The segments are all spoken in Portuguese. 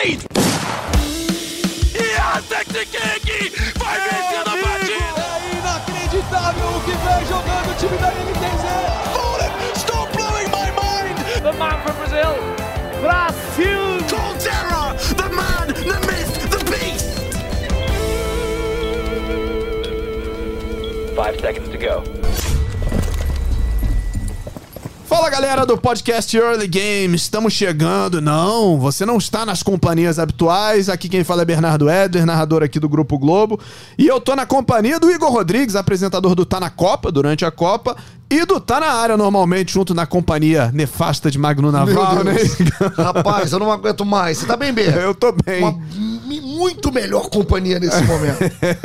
Wade! Yasek King vai vencendo a partida! É inacreditável o que vem jogando o time da NTZ! Fallen, stop blowing my mind! The man from Brazil, Brasil! Colterra, the man, the myth, the beast! Five seconds to go. Fala galera do podcast Early Game, estamos chegando. Não, você não está nas companhias habituais. Aqui quem fala é Bernardo Eder, narrador aqui do Grupo Globo. E eu tô na companhia do Igor Rodrigues, apresentador do Tá na Copa, durante a Copa. E do Tá na área, normalmente, junto na companhia nefasta de Magno Naval, né? Rapaz, eu não aguento mais. Você tá bem, B? Eu tô bem. Uma muito melhor companhia nesse momento.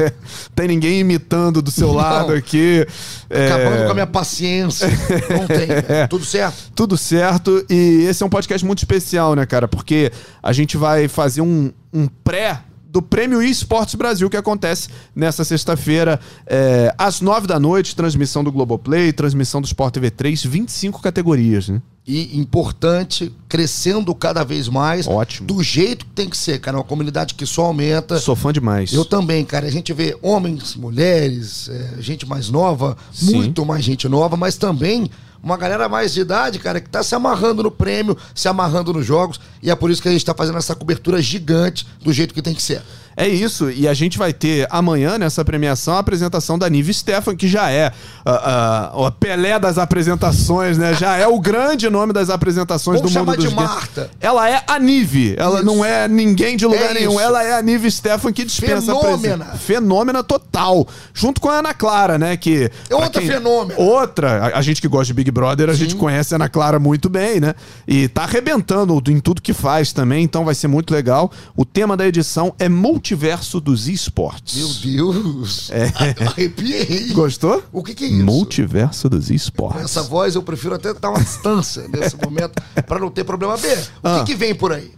Tem ninguém imitando do seu Não. lado aqui. É, Acabando com a minha paciência. Não tem. velho. Tudo certo? Tudo certo. E esse é um podcast muito especial, né, cara? Porque a gente vai fazer um, um pré do Prêmio eSports Brasil, que acontece nessa sexta-feira, é, às nove da noite, transmissão do Globoplay, transmissão do Sport TV 3, 25 categorias, né? E importante, crescendo cada vez mais. Ótimo. Do jeito que tem que ser, cara. Uma comunidade que só aumenta. Sou fã demais. Eu também, cara. A gente vê homens, mulheres, é, gente mais nova, Sim. muito mais gente nova, mas também uma galera mais de idade, cara, que tá se amarrando no prêmio, se amarrando nos jogos. E é por isso que a gente tá fazendo essa cobertura gigante do jeito que tem que ser. É isso, e a gente vai ter amanhã nessa premiação a apresentação da Nive Stefan, que já é ah, ah, o Pelé das apresentações, né? Já é o grande nome das apresentações Vamos do mundo dos de games. Marta. Ela é a Nive, ela Isso. não é ninguém de lugar É nenhum, isso. ela é a Nive Stefan que dispensa a Fenômena. presen- Fenômena total. Junto com a Ana Clara, né? Que, É outra pra fenômena. Outra, a, a gente que gosta de Big Brother, a gente conhece a Ana Clara muito bem, né? E tá arrebentando em tudo que faz também, então vai ser muito legal. O tema da edição é Multiverso dos Esportes. Meu Deus. É. Arrepiei. Gostou? O que, que é isso? Multiverso dos Esportes. Essa voz eu prefiro até dar uma distância nesse momento pra não ter problema. B, o Ah. que, que vem por aí?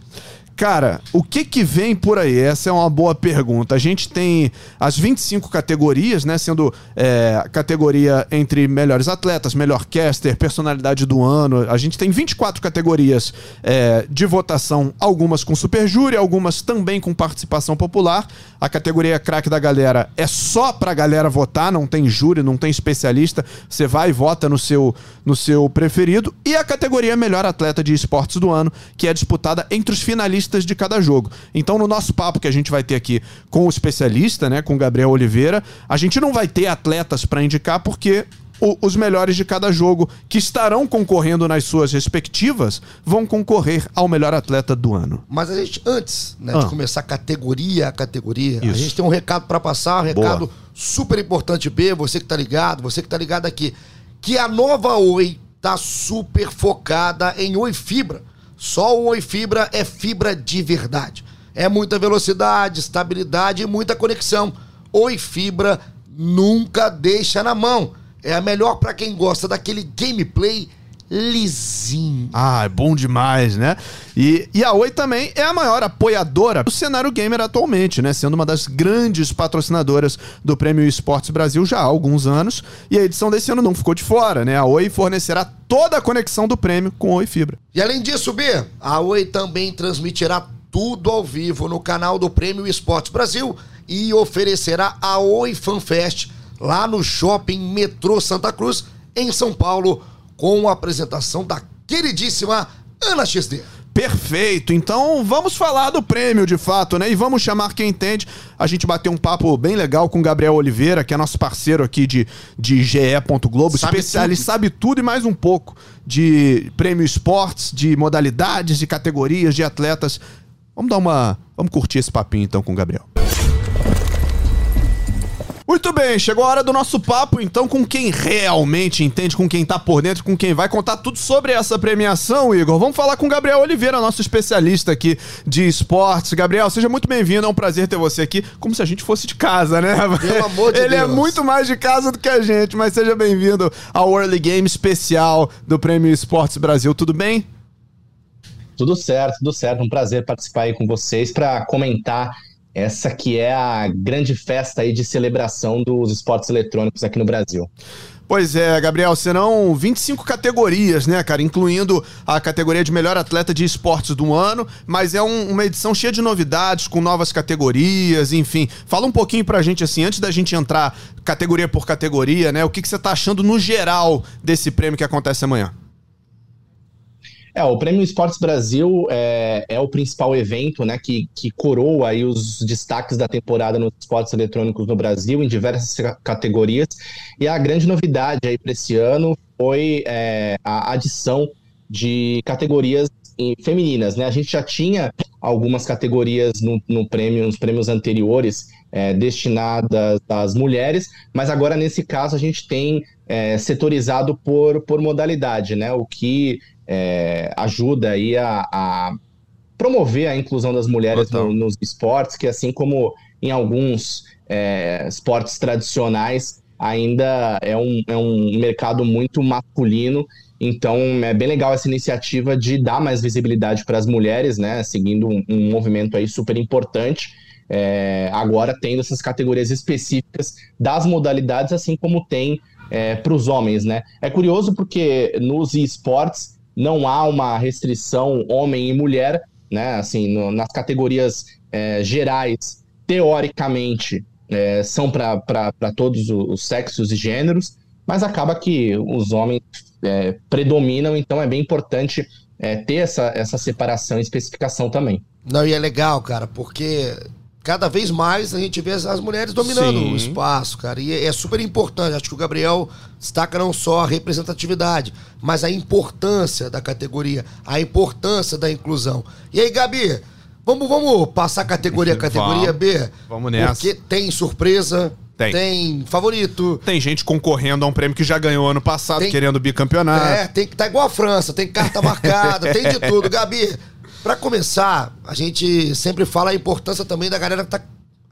Cara, o que que vem por aí? Essa é uma boa pergunta. A gente tem as 25 categorias, né? Sendo é, categoria entre melhores atletas, melhor caster, personalidade do ano. A gente tem 24 categorias é, de votação, algumas com super júri, algumas também com participação popular. A categoria craque da galera é só pra galera votar, não tem júri, não tem especialista. Você vai e vota no seu, no seu preferido. E a categoria melhor atleta de esportes do ano, que é disputada entre os finalistas de cada jogo. Então, no nosso papo que a gente vai ter aqui com o especialista, né, com o Gabriel Oliveira, a gente não vai ter atletas pra indicar porque o- os melhores de cada jogo que estarão concorrendo nas suas respectivas vão concorrer ao melhor atleta do ano. Mas a gente, antes né, Ah. de começar categoria a categoria, a Isso. gente tem um recado pra passar, um recado Boa. super importante, B, você que tá ligado, você que tá ligado aqui, que a nova Oi tá super focada em Oi Fibra. Só o Oi Fibra é fibra de verdade. É muita velocidade, estabilidade e muita conexão. Oi Fibra nunca deixa na mão. É a melhor pra quem gosta daquele gameplay lisinho. Ah, é bom demais, né? E, e a Oi também é a maior apoiadora do cenário gamer atualmente, né? Sendo uma das grandes patrocinadoras do Prêmio Esportes Brasil já há alguns anos. E a edição desse ano não ficou de fora, né? A Oi fornecerá toda a conexão do prêmio com Oi Fibra. E além disso, B, a Oi também transmitirá tudo ao vivo no canal do Prêmio Esportes Brasil e oferecerá a Oi Fan Fest lá no Shopping Metrô Santa Cruz, em São Paulo, com a apresentação da queridíssima Ana XD. Perfeito, então vamos falar do prêmio de fato, né? E vamos chamar quem entende. A gente bateu um papo bem legal com o Gabriel Oliveira, que é nosso parceiro aqui de, de GE. Globo, Sabe especialista, tudo. sabe tudo e mais um pouco de prêmio esportes, de modalidades, de categorias, de atletas. Vamos dar uma. Vamos curtir esse papinho então com o Gabriel. Muito bem, chegou a hora do nosso papo, então, com quem realmente entende, com quem tá por dentro, com quem vai contar tudo sobre essa premiação, Igor. Vamos falar com o Gabriel Oliveira, nosso especialista aqui de esportes. Gabriel, seja muito bem-vindo, é um prazer ter você aqui, como se a gente fosse de casa, né? Pelo amor de Ele é Deus. muito mais de casa do que a gente, mas seja bem-vindo ao Early Game especial do Prêmio Esportes Brasil, tudo bem? Tudo certo, tudo certo. Um prazer participar aí com vocês para comentar essa que é a grande festa aí de celebração dos esportes eletrônicos aqui no Brasil. Pois é, Gabriel, serão 25 categorias, né, cara? Incluindo a categoria de melhor atleta de esportes do ano, mas é um, uma edição cheia de novidades, com novas categorias, enfim. Fala um pouquinho pra gente, assim, antes da gente entrar categoria por categoria, né? O que, que você tá achando no geral desse prêmio que acontece amanhã? É, o Prêmio Esportes Brasil é, é, o principal evento né, que, que coroa aí os destaques da temporada nos esportes eletrônicos no Brasil, em diversas categorias. E a grande novidade para esse ano foi é, a adição de categorias femininas. Né? A gente já tinha algumas categorias no, no prêmio, nos prêmios anteriores é, destinadas às mulheres, mas agora nesse caso a gente tem é, setorizado por, por modalidade, né? O que é, ajuda aí a, a, promover a inclusão das mulheres no, nos esportes, que assim como em alguns é, esportes tradicionais, ainda é um, é um mercado muito masculino. Então é bem legal essa iniciativa de dar mais visibilidade para as mulheres, né? Seguindo um, um movimento aí super importante. É, agora tendo essas categorias específicas das modalidades, assim como tem é, para os homens, né? É curioso porque nos esportes não há uma restrição homem e mulher, né? Assim, no, nas categorias é, gerais, teoricamente, é, são para todos os sexos e gêneros, mas acaba que os homens é, predominam, então é bem importante é, ter essa, essa separação e especificação também. Não, e é legal, cara, porque cada vez mais a gente vê as mulheres dominando Sim. o espaço, cara. E é super importante. Acho que o Gabriel destaca não só a representatividade, mas a importância da categoria, a importância da inclusão. E aí, Gabi, vamos, vamos passar categoria a categoria vamos, B? Vamos nessa. Porque tem surpresa. Tem. tem. favorito. Tem gente concorrendo a um prêmio que já ganhou ano passado, tem, querendo bicampeonato. É, tem que tá igual a França, tem carta marcada, tem de tudo. Gabi, para começar, a gente sempre fala a importância também da galera que tá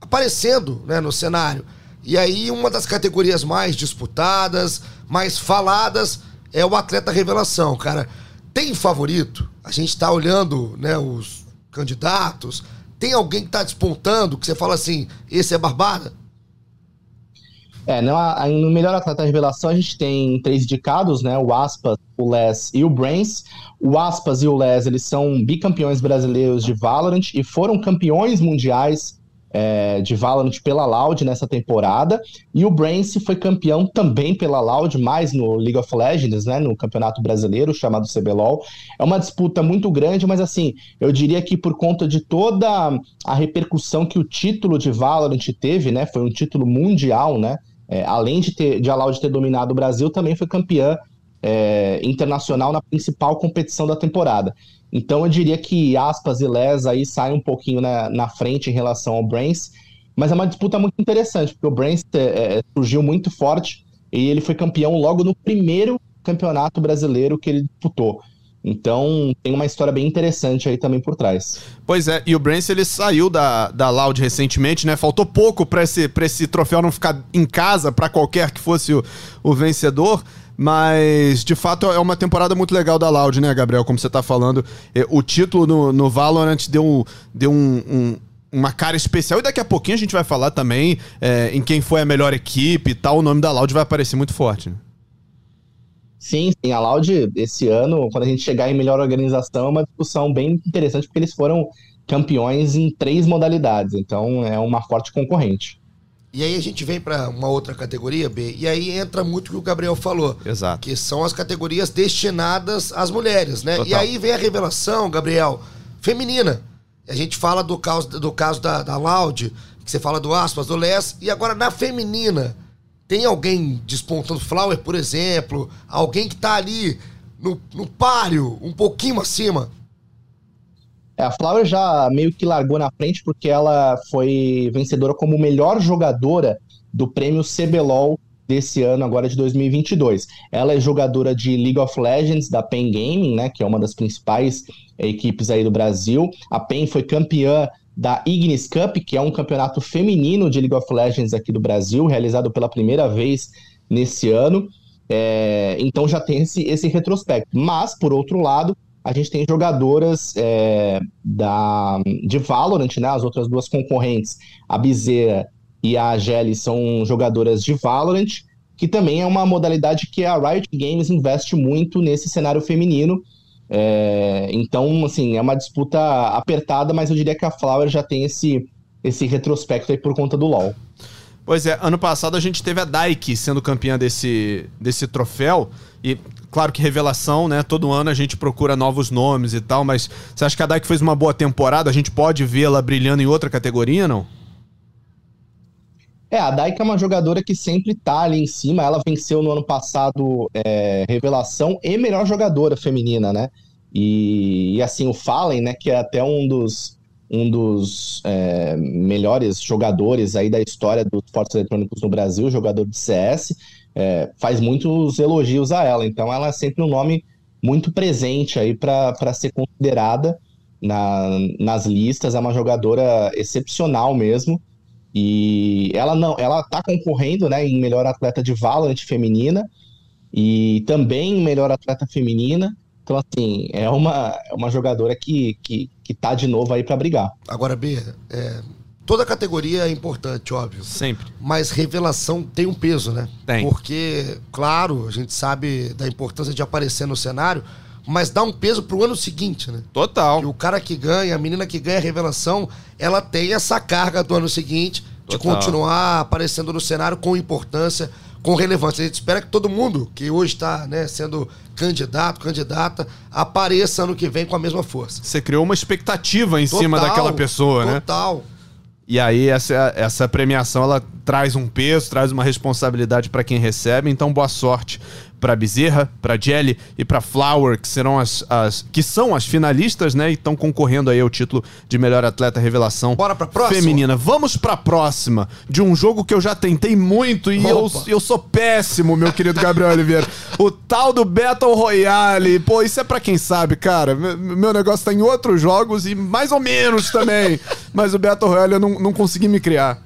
aparecendo né, no cenário. E aí, uma das categorias mais disputadas, mais faladas, é o atleta revelação, cara. Tem favorito? A gente tá olhando né, os candidatos. Tem alguém que tá despontando, que você fala assim, esse é barbada? É, no, no melhor atleta revelação a gente tem três indicados, né? O Aspas, o Les e o Brains. O Aspas e o Les, eles são bicampeões brasileiros de Valorant e foram campeões mundiais é, de Valorant pela Loud nessa temporada. E o Brains foi campeão também pela Loud, mais no League of Legends, né? No campeonato brasileiro chamado CBLOL. É uma disputa muito grande, mas assim, eu diria que por conta de toda a repercussão que o título de Valorant teve, né? Foi um título mundial, né? É, além de, ter, de a Loud ter dominado o Brasil, também foi campeã é, internacional na principal competição da temporada. Então eu diria que Aspas e Les aí saem um pouquinho na, na frente em relação ao Brains, mas é uma disputa muito interessante, porque o Brains é, é surgiu muito forte e ele foi campeão logo no primeiro campeonato brasileiro que ele disputou. Então, tem uma história bem interessante aí também por trás. Pois é, e o Brance ele saiu da, da Loud recentemente, né? Faltou pouco para esse, pra esse troféu não ficar em casa para qualquer que fosse o, o vencedor. Mas, de fato, é uma temporada muito legal da Loud, né, Gabriel? Como você tá falando. É, o título no, no Valorant deu, deu um, um uma cara especial. E daqui a pouquinho a gente vai falar também é, em quem foi a melhor equipe e tal. O nome da Loud vai aparecer muito forte. Né? Sim, sim. A Loud, esse ano, quando a gente chegar em melhor organização, é uma discussão bem interessante, porque eles foram campeões em três modalidades. Então, é uma forte concorrente. E aí a gente vem para uma outra categoria, B, e aí entra muito o que o Gabriel falou. Exato. Que são as categorias destinadas às mulheres, né? Total. E aí vem a revelação, Gabriel, feminina. A gente fala do caso, do caso da, da Loud, que você fala do Aspas, do Les, e agora na feminina tem alguém despontando Flower, por exemplo? Alguém que tá ali no, no páreo, um pouquinho acima? É, a Flower já meio que largou na frente porque ela foi vencedora como melhor jogadora do prêmio CBLOL desse ano, agora de 2022. Ela é jogadora de League of Legends da PEN Gaming, né, que é uma das principais equipes aí do Brasil. A PEN foi campeã da Ignis Cup, que é um campeonato feminino de League of Legends aqui do Brasil, realizado pela primeira vez nesse ano. É, então já tem esse, esse retrospecto. Mas, por outro lado, a gente tem jogadoras é, da, de Valorant, né? As outras duas concorrentes, a Bizerra e a Gelli, são jogadoras de Valorant. que também é uma modalidade que a Riot Games investe muito nesse cenário feminino. É, então, assim, é uma disputa apertada, mas eu diria que a Flower já tem esse, esse retrospecto aí por conta do LoL. Pois é, ano passado a gente teve a Dyke sendo campeã desse, desse troféu. E, claro que revelação, né? Todo ano a gente procura novos nomes e tal, mas você acha que a Dyke fez uma boa temporada? A gente pode vê-la brilhando em outra categoria, não? É, a Daika é uma jogadora que sempre tá ali em cima. Ela venceu no ano passado é, revelação e melhor jogadora feminina, né? E, e, assim, o Fallen, né, que é até um dos, um dos é, melhores jogadores aí da história dos esportes eletrônicos no Brasil, jogador de CS, é, faz muitos elogios a ela. Então ela é sempre um nome muito presente aí para ser considerada na, nas listas. É uma jogadora excepcional mesmo. E ela não, ela tá concorrendo, né, em melhor atleta de Valorant feminina e também em melhor atleta feminina. Então, assim, é uma, é uma jogadora que, que, que tá de novo aí para brigar. Agora, B, é, toda categoria é importante, óbvio. Sempre. Mas revelação tem um peso, né? Tem. Porque, claro, a gente sabe da importância de aparecer no cenário, mas dá um peso pro ano seguinte, né? Total. E o cara que ganha, a menina que ganha a revelação, ela tem essa carga do ano seguinte de Total. continuar aparecendo no cenário com importância, com relevância. A gente espera que todo mundo que hoje está né, sendo candidato, candidata, apareça ano que vem com a mesma força. Você criou uma expectativa em cima Total, daquela pessoa, né? Total. E aí essa, essa premiação ela traz um peso, traz uma responsabilidade para quem recebe. Então boa sorte para Bezerra, para Jelly e para Flower, que serão as, as que são as finalistas, né? E estão concorrendo aí ao título de melhor atleta revelação Bora pra próxima? feminina. Vamos pra próxima de um jogo que eu já tentei muito e eu, eu sou péssimo, meu querido Gabriel Oliveira. O tal do Battle Royale. Pô, isso é pra quem sabe, cara. Me- Meu negócio tá em outros jogos e mais ou menos também. Mas o Battle Royale eu não, não consegui me criar.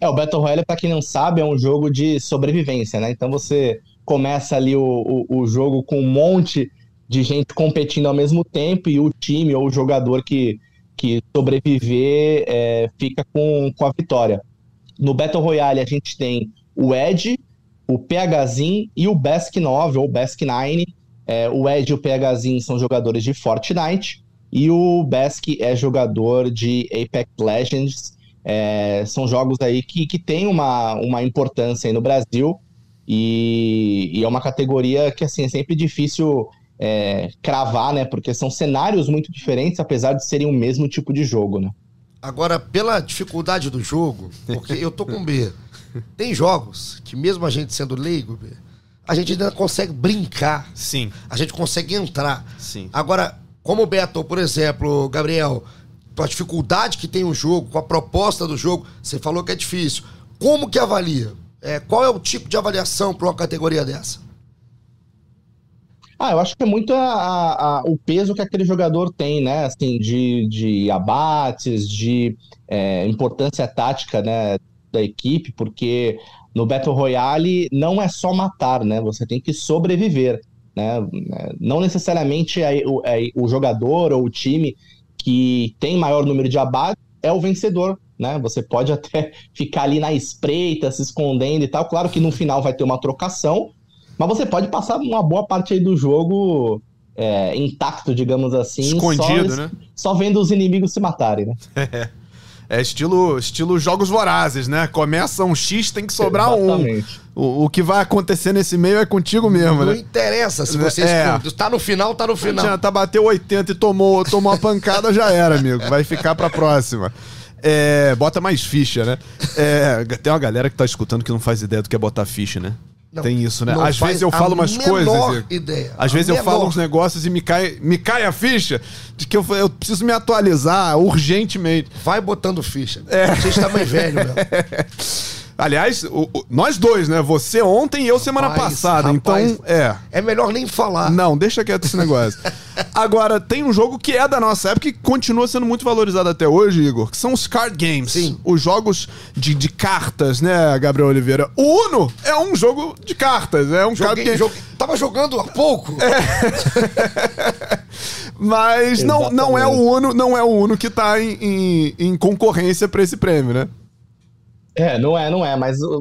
É, o Battle Royale, pra quem não sabe, é um jogo de sobrevivência, né? Então você começa ali o, o, o jogo com um monte de gente competindo ao mesmo tempo e o time ou o jogador que, que sobreviver é, fica com, com a vitória. No Battle Royale a gente tem o Ed, o PHZin e o Bask 9 ou Bask 9. É, o Ed e o PHZin são jogadores de Fortnite e o Bask é jogador de Apex Legends. É, são jogos aí que, que têm uma, uma importância no Brasil e, e é uma categoria que assim é sempre difícil é, cravar, né? Porque são cenários muito diferentes, apesar de serem o mesmo tipo de jogo, né? Agora, pela dificuldade do jogo, porque eu tô com B, tem jogos que mesmo a gente sendo leigo, B, a gente ainda consegue brincar, Sim, a gente consegue entrar. sim. Agora, como o Beto, por exemplo, Gabriel, com a dificuldade que tem o jogo, com a proposta do jogo, você falou que é difícil. Como que avalia? É, qual é o tipo de avaliação para uma categoria dessa? Ah, eu acho que é muito a- a- a- o peso que aquele jogador tem, né? Assim, de, de abates, de é, importância tática, né, da equipe, porque no Battle Royale não é só matar, né? Você tem que sobreviver, né? Não necessariamente é o, é o jogador ou o time que tem maior número de abates é o vencedor, né? Você pode até ficar ali na espreita, se escondendo e tal. Claro que no final vai ter uma trocação, mas você pode passar uma boa parte aí do jogo é, intacto, digamos assim. Escondido, só, né? Só vendo os inimigos se matarem, né? É estilo, estilo jogos vorazes, né? Começa um X, tem que sobrar um. Exatamente. O, o que vai acontecer nesse meio é contigo mesmo, Não né? interessa se você É. esconde. Tá no final, tá no final. Já tá bateu 80 e tomou, tomou a pancada, já era, amigo. Vai ficar pra próxima. É, bota mais ficha, né? É, tem uma galera que tá escutando que não faz ideia do que é botar ficha, né? Não, tem isso, né? Às vezes eu falo umas menor coisas. Ideia. Às vezes eu falo menor. uns negócios e me cai, me cai a ficha de que eu, eu preciso me atualizar urgentemente. Vai botando ficha. É. A gente tá mais velho, meu. Aliás, o- o- nós dois, né? Você ontem e eu semana Rapaz, passada. rapaz. então, é. É melhor nem falar. Não, deixa quieto esse negócio. Agora, tem um jogo que é da nossa época e continua sendo muito valorizado até hoje, Igor, que são os card games. Sim. Os jogos de, de cartas, né, Gabriel Oliveira? O Uno é um jogo de cartas, é um card Joguei, game. joguei- tava jogando há pouco. Mas não, não é o Uno, não é o Uno que tá em, em, em concorrência pra esse prêmio, né? É, não é, não é, mas o,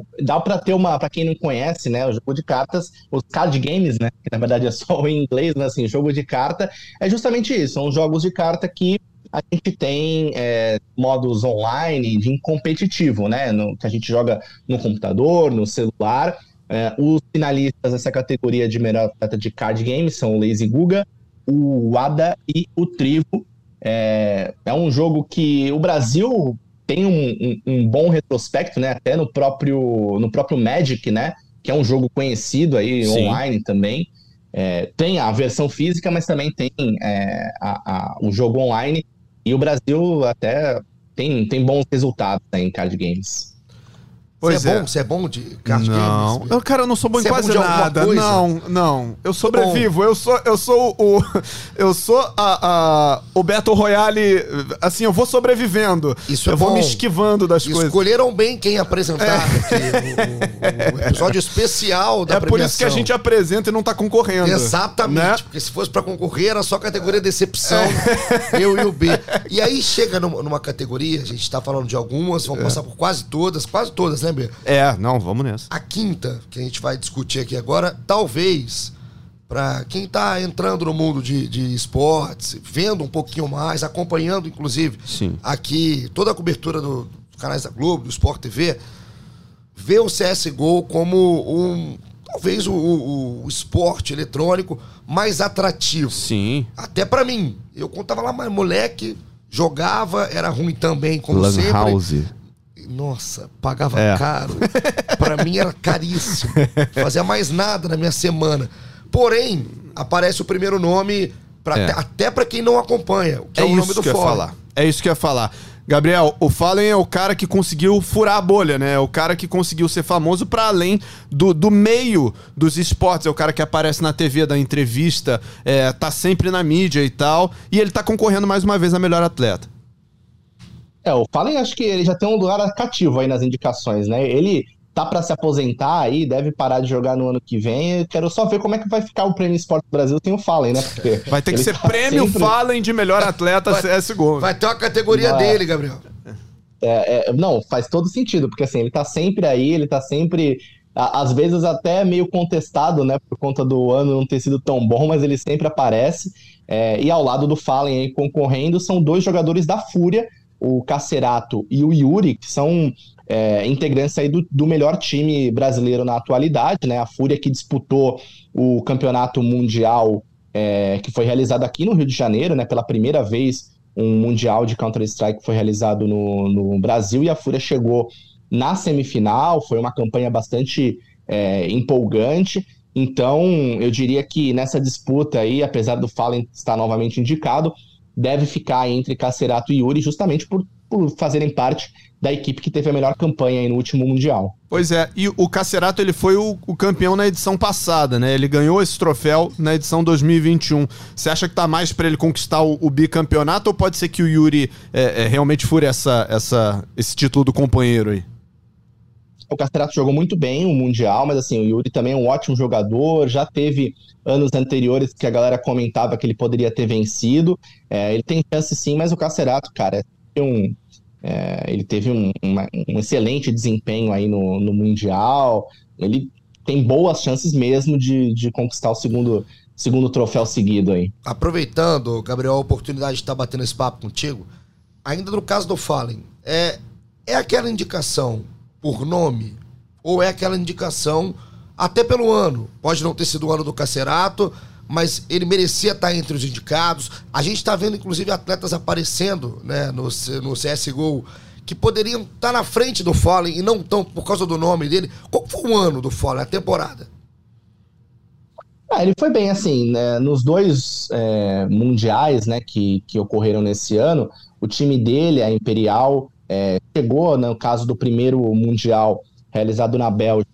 o- dá pra ter uma, pra quem não conhece, né, o jogo de cartas, os card games, né, que na verdade é só em inglês, mas assim, jogo de carta é justamente isso, são jogos de carta que a gente tem é, modos online de competitivo, né, no- que a gente joga no computador, no celular. É, os finalistas dessa categoria de melhor atleta de card games são o Lazy Guga, o Wada e o Trivo. É, é um jogo que o Brasil tem um, um- um bom retrospecto, né? Até no próprio, no próprio Magic, né? Que é um jogo conhecido aí Sim. online também. É, tem a versão física, mas também tem é, a- a- o jogo online. E o Brasil até tem, tem bons resultados né, em card games. Pois você é, é. bom? Você é bom de card não, games? eu, cara, eu não sou bom em Você é bom quase nada. Não, não. Eu sobrevivo. Eu sou, eu sou o, eu sou a, a- o Beto Royale. Assim, eu vou sobrevivendo. Isso é eu vou bom. me esquivando das coisas. Escolheram bem quem apresentar aqui, o, o- o episódio especial da É por isso que a premiação. gente apresenta e não tá concorrendo. Exatamente, né? porque se fosse pra concorrer era só categoria decepção, eu e o B. E aí chega numa, numa categoria, a gente tá falando de algumas, vamos passar por quase todas, quase todas, né, B? É, não, vamos nessa. A quinta, que a gente vai discutir aqui agora, talvez, pra quem tá entrando no mundo de, de esportes, vendo um pouquinho mais, acompanhando, inclusive, Sim. aqui toda a cobertura do- dos canais da Globo, do Sport TV, vê o CSGO como um. Talvez o, o- o esporte eletrônico mais atrativo. Sim. Até pra mim. Eu contava lá, mas moleque, jogava, era ruim também, como Lan sempre. House. Nossa, pagava É. caro. Pra mim era caríssimo. Fazia mais nada na minha semana. Porém, aparece o primeiro nome, pra, É. até, pra quem não acompanha, que é, É, o nome isso do falar. É isso que eu ia falar. Gabriel, o Fallen é o cara que conseguiu furar a bolha, né? É o cara que conseguiu ser famoso pra além do, do meio dos esportes. É o cara que aparece na TV, da entrevista, é, tá sempre na mídia e tal. E ele tá concorrendo mais uma vez a melhor atleta. É, o Fallen acho que ele já tem um lugar cativo aí nas indicações, né? Ele tá pra se aposentar aí, deve parar de jogar no ano que vem. Eu quero só ver como é que vai ficar o Prêmio Esporte Brasil sem o Fallen, né? Porque Vai ter que ser tá prêmio sempre- Fallen de melhor atleta CSGO. Vai ter uma categoria Vai. dele, Gabriel. É, é, não, faz todo sentido, porque assim, ele tá sempre aí, ele tá sempre, a- às vezes até meio contestado, né, por conta do ano não ter sido tão bom, mas ele sempre aparece. É, e ao lado do Fallen aí concorrendo são dois jogadores da Fúria, o Cacerato e o Yuri, que são é, integrantes aí do, do melhor time brasileiro na atualidade, né? A Fúria que disputou o campeonato mundial é, que foi realizado aqui no Rio de Janeiro, né? Pela primeira vez um mundial de Counter-Strike foi realizado no, no Brasil e a Fúria chegou na semifinal, foi uma campanha bastante é, empolgante. Então, eu diria que nessa disputa aí, apesar do Fallen estar novamente indicado, deve ficar entre Cacerato e Yuri, justamente por, por fazerem parte da equipe que teve a melhor campanha no último Mundial. Pois é, e o Cacerato ele foi o, o campeão na edição passada, né? Ele ganhou esse troféu na edição 2021. Você acha que tá mais pra ele conquistar o, o bicampeonato ou pode ser que o Yuri é, é, realmente fure essa, essa, esse título do companheiro aí? O Cacerato jogou muito bem o Mundial, mas assim, o Yuri também é um ótimo jogador, já teve anos anteriores que a galera comentava que ele poderia ter vencido. É, ele tem chance sim, mas o Cacerato, cara, é um, é, ele teve um, uma- um excelente desempenho aí no, no Mundial. Ele tem boas chances mesmo de, de conquistar o segundo, segundo troféu seguido aí. Aproveitando, Gabriel, a oportunidade de estar batendo esse papo contigo, ainda no caso do Fallen, é, é aquela indicação por nome ou é aquela indicação até pelo ano? Pode não ter sido o ano do Cacerato, mas ele merecia estar entre os indicados. A gente está vendo, inclusive, atletas aparecendo né, no, no CSGO que poderiam estar na frente do Fallen e não estão por causa do nome dele. Qual foi o ano do Fallen, a temporada? Ah, ele foi bem assim, né? Nos dois é, mundiais, né, que, que ocorreram nesse ano, o time dele, a Imperial, é, chegou, no caso do primeiro mundial realizado na Bélgica,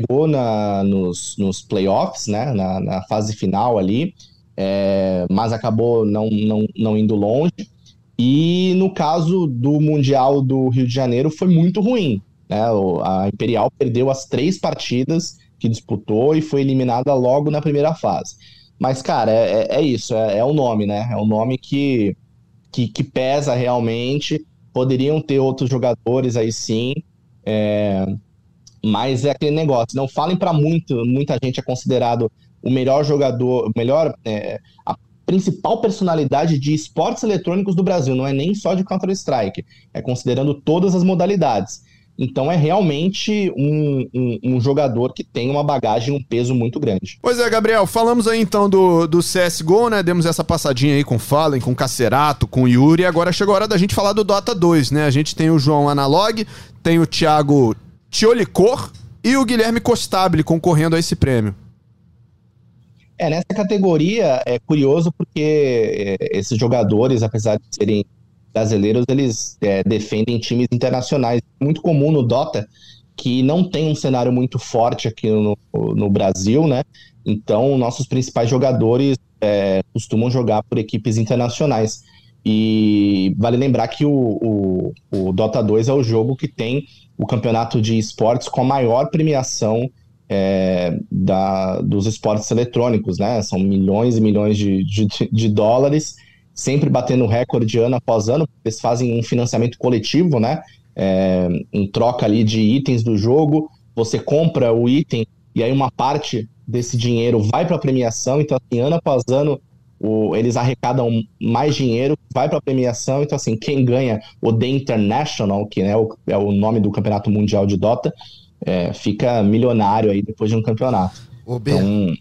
chegou na, nos, nos playoffs, né, na, na fase final ali, é, mas acabou não, não, não indo longe. E no caso do mundial do Rio de Janeiro foi muito ruim, né? A Imperial perdeu as três partidas que disputou e foi eliminada logo na primeira fase. Mas, cara, é, é- é isso, é, é o nome, né? É o nome que, que, que pesa realmente. Poderiam ter outros jogadores aí sim. É, mas é aquele negócio, não falem para muito, muita gente é considerado o melhor jogador, melhor, é, a principal personalidade de esportes eletrônicos do Brasil, não é nem só de Counter-Strike, é considerando todas as modalidades. Então é realmente um, um, um, jogador que tem uma bagagem, um peso muito grande. Pois é, Gabriel, falamos aí então do, do CSGO, né? Demos essa passadinha aí com o Fallen, com o Cacerato, com o Yuri, agora chegou a hora da gente falar do Dota 2, né? A gente tem o João Analog, tem o Thiago Tiolicor e o Guilherme Costabile concorrendo a esse prêmio. É, nessa categoria é curioso porque é, esses jogadores, apesar de serem brasileiros, eles é, defendem times internacionais. Muito comum no Dota, que não tem um cenário muito forte aqui no, no Brasil, né? Então, nossos principais jogadores é, costumam jogar por equipes internacionais. E vale lembrar que o, o, o Dota 2 é o jogo que tem o campeonato de esportes com a maior premiação é, da, dos esportes eletrônicos, né? São milhões e milhões de, de, de, dólares, sempre batendo recorde ano após ano. Eles fazem um financiamento coletivo, né? É, em troca ali de itens do jogo. Você compra o item e aí uma parte desse dinheiro vai para a premiação. Então, assim, ano após ano, o, eles arrecadam mais dinheiro, vai para a premiação. Então, assim, quem ganha o The International, que né, o, é o nome do campeonato mundial de Dota, é, fica milionário aí depois de um campeonato. Ô, ben, então,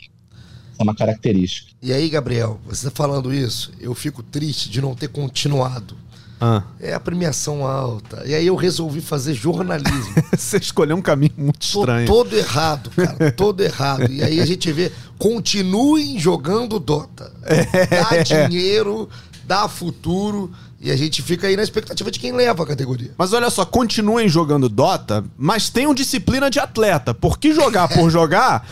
é uma característica. E aí, Gabriel, você tá falando isso, eu fico triste de não ter continuado. Ah. É a premiação alta. E aí eu resolvi fazer jornalismo. Você escolheu um caminho muito Tô estranho. Todo errado, cara. todo errado. E aí a gente vê, continuem jogando Dota. É. Dá dinheiro, dá futuro. E a gente fica aí na expectativa de quem leva a categoria. Mas olha só, continuem jogando Dota, mas tenham disciplina de atleta. Porque jogar por jogar,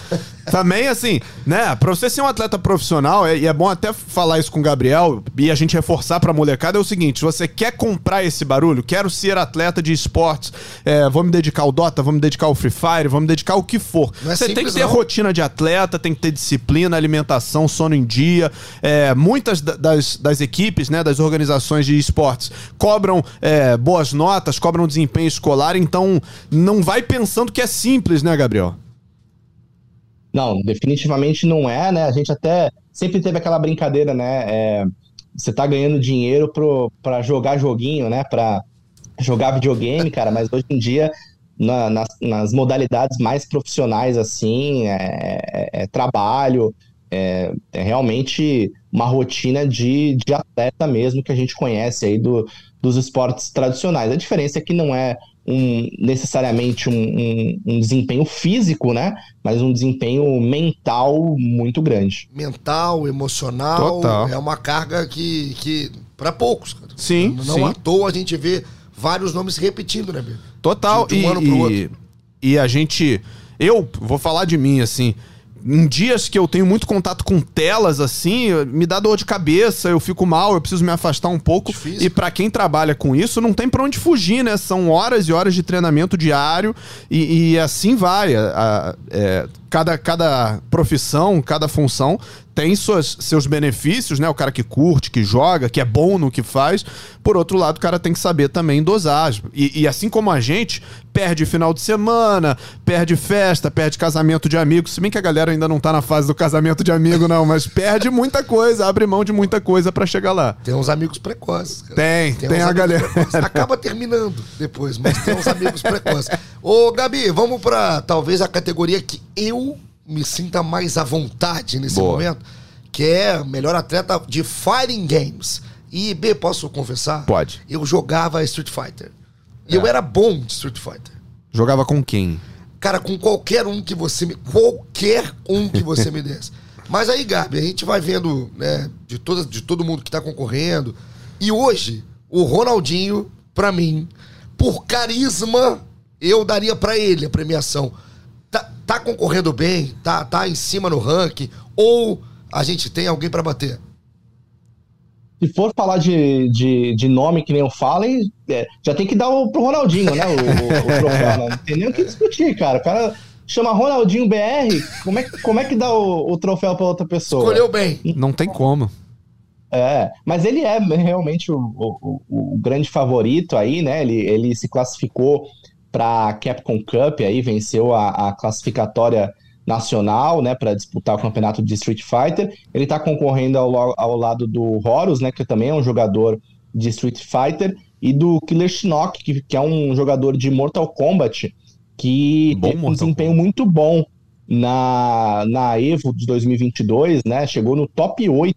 também assim, né? Pra você ser um atleta profissional, é, e é bom até falar isso com o Gabriel e a gente reforçar pra molecada, é o seguinte: se você quer comprar esse barulho, quero ser atleta de esportes, é, vou me dedicar ao Dota, vou me dedicar ao Free Fire, vou me dedicar ao que for. É você tem que ter não. rotina de atleta, tem que ter disciplina, alimentação, sono em dia. É, muitas das, das equipes, né, das organizações de esportes cobram é, boas notas, cobram desempenho escolar, então não vai pensando que é simples, né, Gabriel? Não, definitivamente não é, né? A gente até sempre teve aquela brincadeira, né? É, você tá ganhando dinheiro para jogar joguinho, né? Para jogar videogame, cara, mas hoje em dia, na, nas, nas, modalidades mais profissionais, assim, é, é, é trabalho, é, é, realmente uma rotina de, de atleta mesmo que a gente conhece aí do, dos esportes tradicionais. A diferença é que não é um, necessariamente um, um, um, desempenho físico, né? Mas um desempenho mental muito grande. Mental, emocional, Total. é uma carga que, que para poucos. Cara. Sim. Não sim. à toa a gente vê vários nomes repetindo, né, Bia? Total. De, de um e, ano pro outro. E a gente. Eu vou falar de mim, assim em dias que eu tenho muito contato com telas, assim, me dá dor de cabeça, eu fico mal, eu preciso me afastar um pouco. Difícil. E para quem trabalha com isso, não tem pra onde fugir, né? São horas e horas de treinamento diário e, e assim vai. A, a, é, cada, cada profissão, cada função tem suas, seus benefícios, né? O cara que curte, que joga, que é bom no que faz. Por outro lado, o cara tem que saber também dosar. E, e, assim como a gente, perde final de semana, perde festa, perde casamento de amigos. Se bem que a galera ainda não tá na fase do casamento de amigo, não, mas perde muita coisa, abre mão de muita coisa para chegar lá. Tem uns amigos precoces. Cara. Tem, tem, tem a galera. Precoces. Acaba terminando depois, mas tem uns amigos precoces. Ô, Gabi, vamos para talvez a categoria que eu me sinta mais à vontade nesse Boa. momento, que é melhor atleta de Fighting Games. E, B, posso confessar? Pode. Eu jogava Street Fighter. E é. eu era bom de Street Fighter. Jogava com quem? Cara, com qualquer um que você me. Qualquer um que você me desse. Mas aí, Gabi, a gente vai vendo, né, de, toda, de todo mundo que tá concorrendo. E hoje, o Ronaldinho, para mim, por carisma, eu daria para ele a premiação tá concorrendo bem, tá, tá em cima no ranking, ou a gente tem alguém para bater? Se for falar de, de, de, nome que nem eu falei, é, já tem que dar o, pro Ronaldinho, né? O, o, o troféu, né? Não tem nem o que discutir, cara. O cara chama Ronaldinho BR, como é, como é que dá o, o troféu para outra pessoa? Escolheu bem. Não tem como. É, mas ele é realmente o, o, o, grande favorito aí, né? Ele, ele se classificou para a Capcom Cup, aí venceu a, a classificatória nacional, né, para disputar o campeonato de Street Fighter. Ele está concorrendo ao, ao lado do Horus, né, que também é um jogador de Street Fighter, e do Killer Shinnok, que, que é um jogador de Mortal Kombat, que bom tem um desempenho muito bom na, na Evo de 2022, né? Chegou no top 8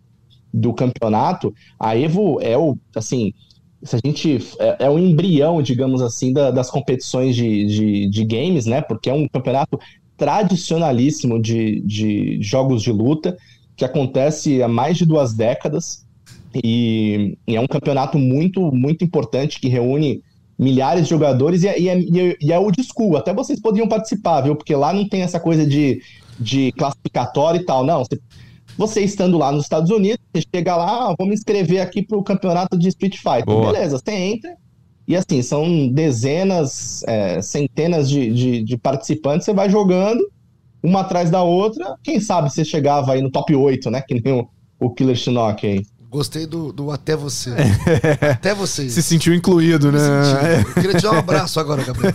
do campeonato. A Evo é o, assim, se a gente é, é um embrião, digamos assim, da, das competições de, de, de, games, né? Porque é um campeonato tradicionalíssimo de, de jogos de luta que acontece há mais de duas décadas e, e é um campeonato muito muito importante que reúne milhares de jogadores e, é, e, é, e é o school. Até vocês poderiam participar, viu? Porque lá não tem essa coisa de, de classificatório e tal. Não, você, você estando lá nos Estados Unidos, você chega lá, ah, vou me inscrever aqui para o campeonato de Street Fighter. Boa. Beleza, você entra. E assim, são dezenas, é, centenas de, de, de, participantes, você vai jogando uma atrás da outra. Quem sabe você chegava aí no top 8, né? Que nem o, o Killer Shinnok aí. Gostei do, do até você. até você. Se sentiu incluído, né? Eu queria te dar um abraço agora, Gabriel.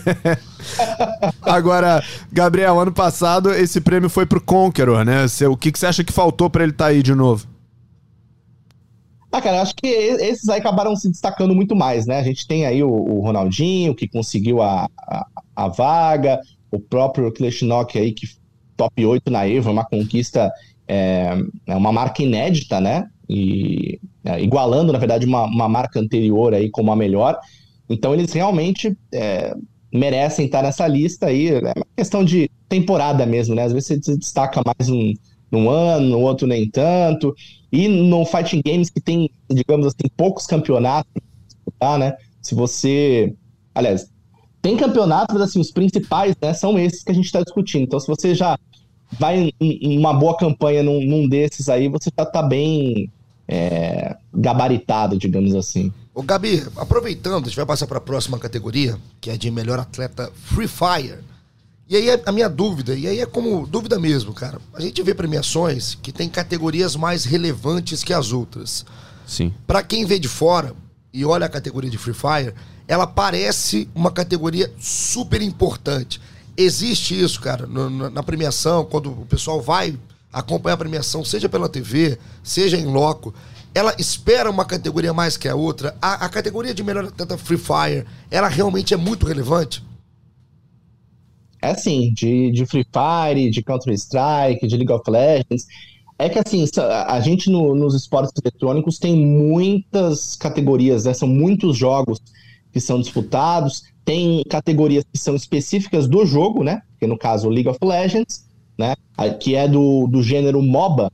agora, Gabriel, ano passado esse prêmio foi pro Conqueror, né? O que, que você acha que faltou para ele estar tá aí de novo? Ah, cara, acho que esses aí acabaram se destacando muito mais, né? A gente tem aí o, o Ronaldinho, que conseguiu a, a, a vaga, o próprio Kleshnok aí, que top 8 na Evo, uma conquista, é, é uma marca inédita, né? E é, igualando, na verdade, uma, uma marca anterior aí como a melhor. Então eles realmente é, merecem estar nessa lista aí. É uma questão de temporada mesmo, né? Às vezes você destaca mais um, num ano, no outro nem tanto. E no Fighting Games que tem, digamos assim, poucos campeonatos disputar, né? Se você. Aliás, tem campeonatos, mas assim, os principais né, são esses que a gente está discutindo. Então, se você já vai em uma boa campanha num, num desses aí, você já tá bem é, gabaritado, digamos assim. Ô Gabi, aproveitando, a gente vai passar para a próxima categoria, que é de melhor atleta Free Fire. E aí a minha dúvida, e aí é como dúvida mesmo, cara. A gente vê premiações que tem categorias mais relevantes que as outras. Sim. Para quem vê de fora e olha a categoria de Free Fire, ela parece uma categoria super importante. Existe isso, cara, no, na premiação, quando o pessoal vai acompanhar a premiação, seja pela TV, seja em loco, ela espera uma categoria mais que a outra. A, a categoria de melhor atleta Free Fire, ela realmente é muito relevante? É sim, de, de Free Fire, de Counter-Strike, de League of Legends. É que assim, a gente no, nos esportes eletrônicos tem muitas categorias, né? São muitos jogos que são disputados, tem categorias que são específicas do jogo, né? Que no caso League of Legends, né? Que é do, do gênero MOBA.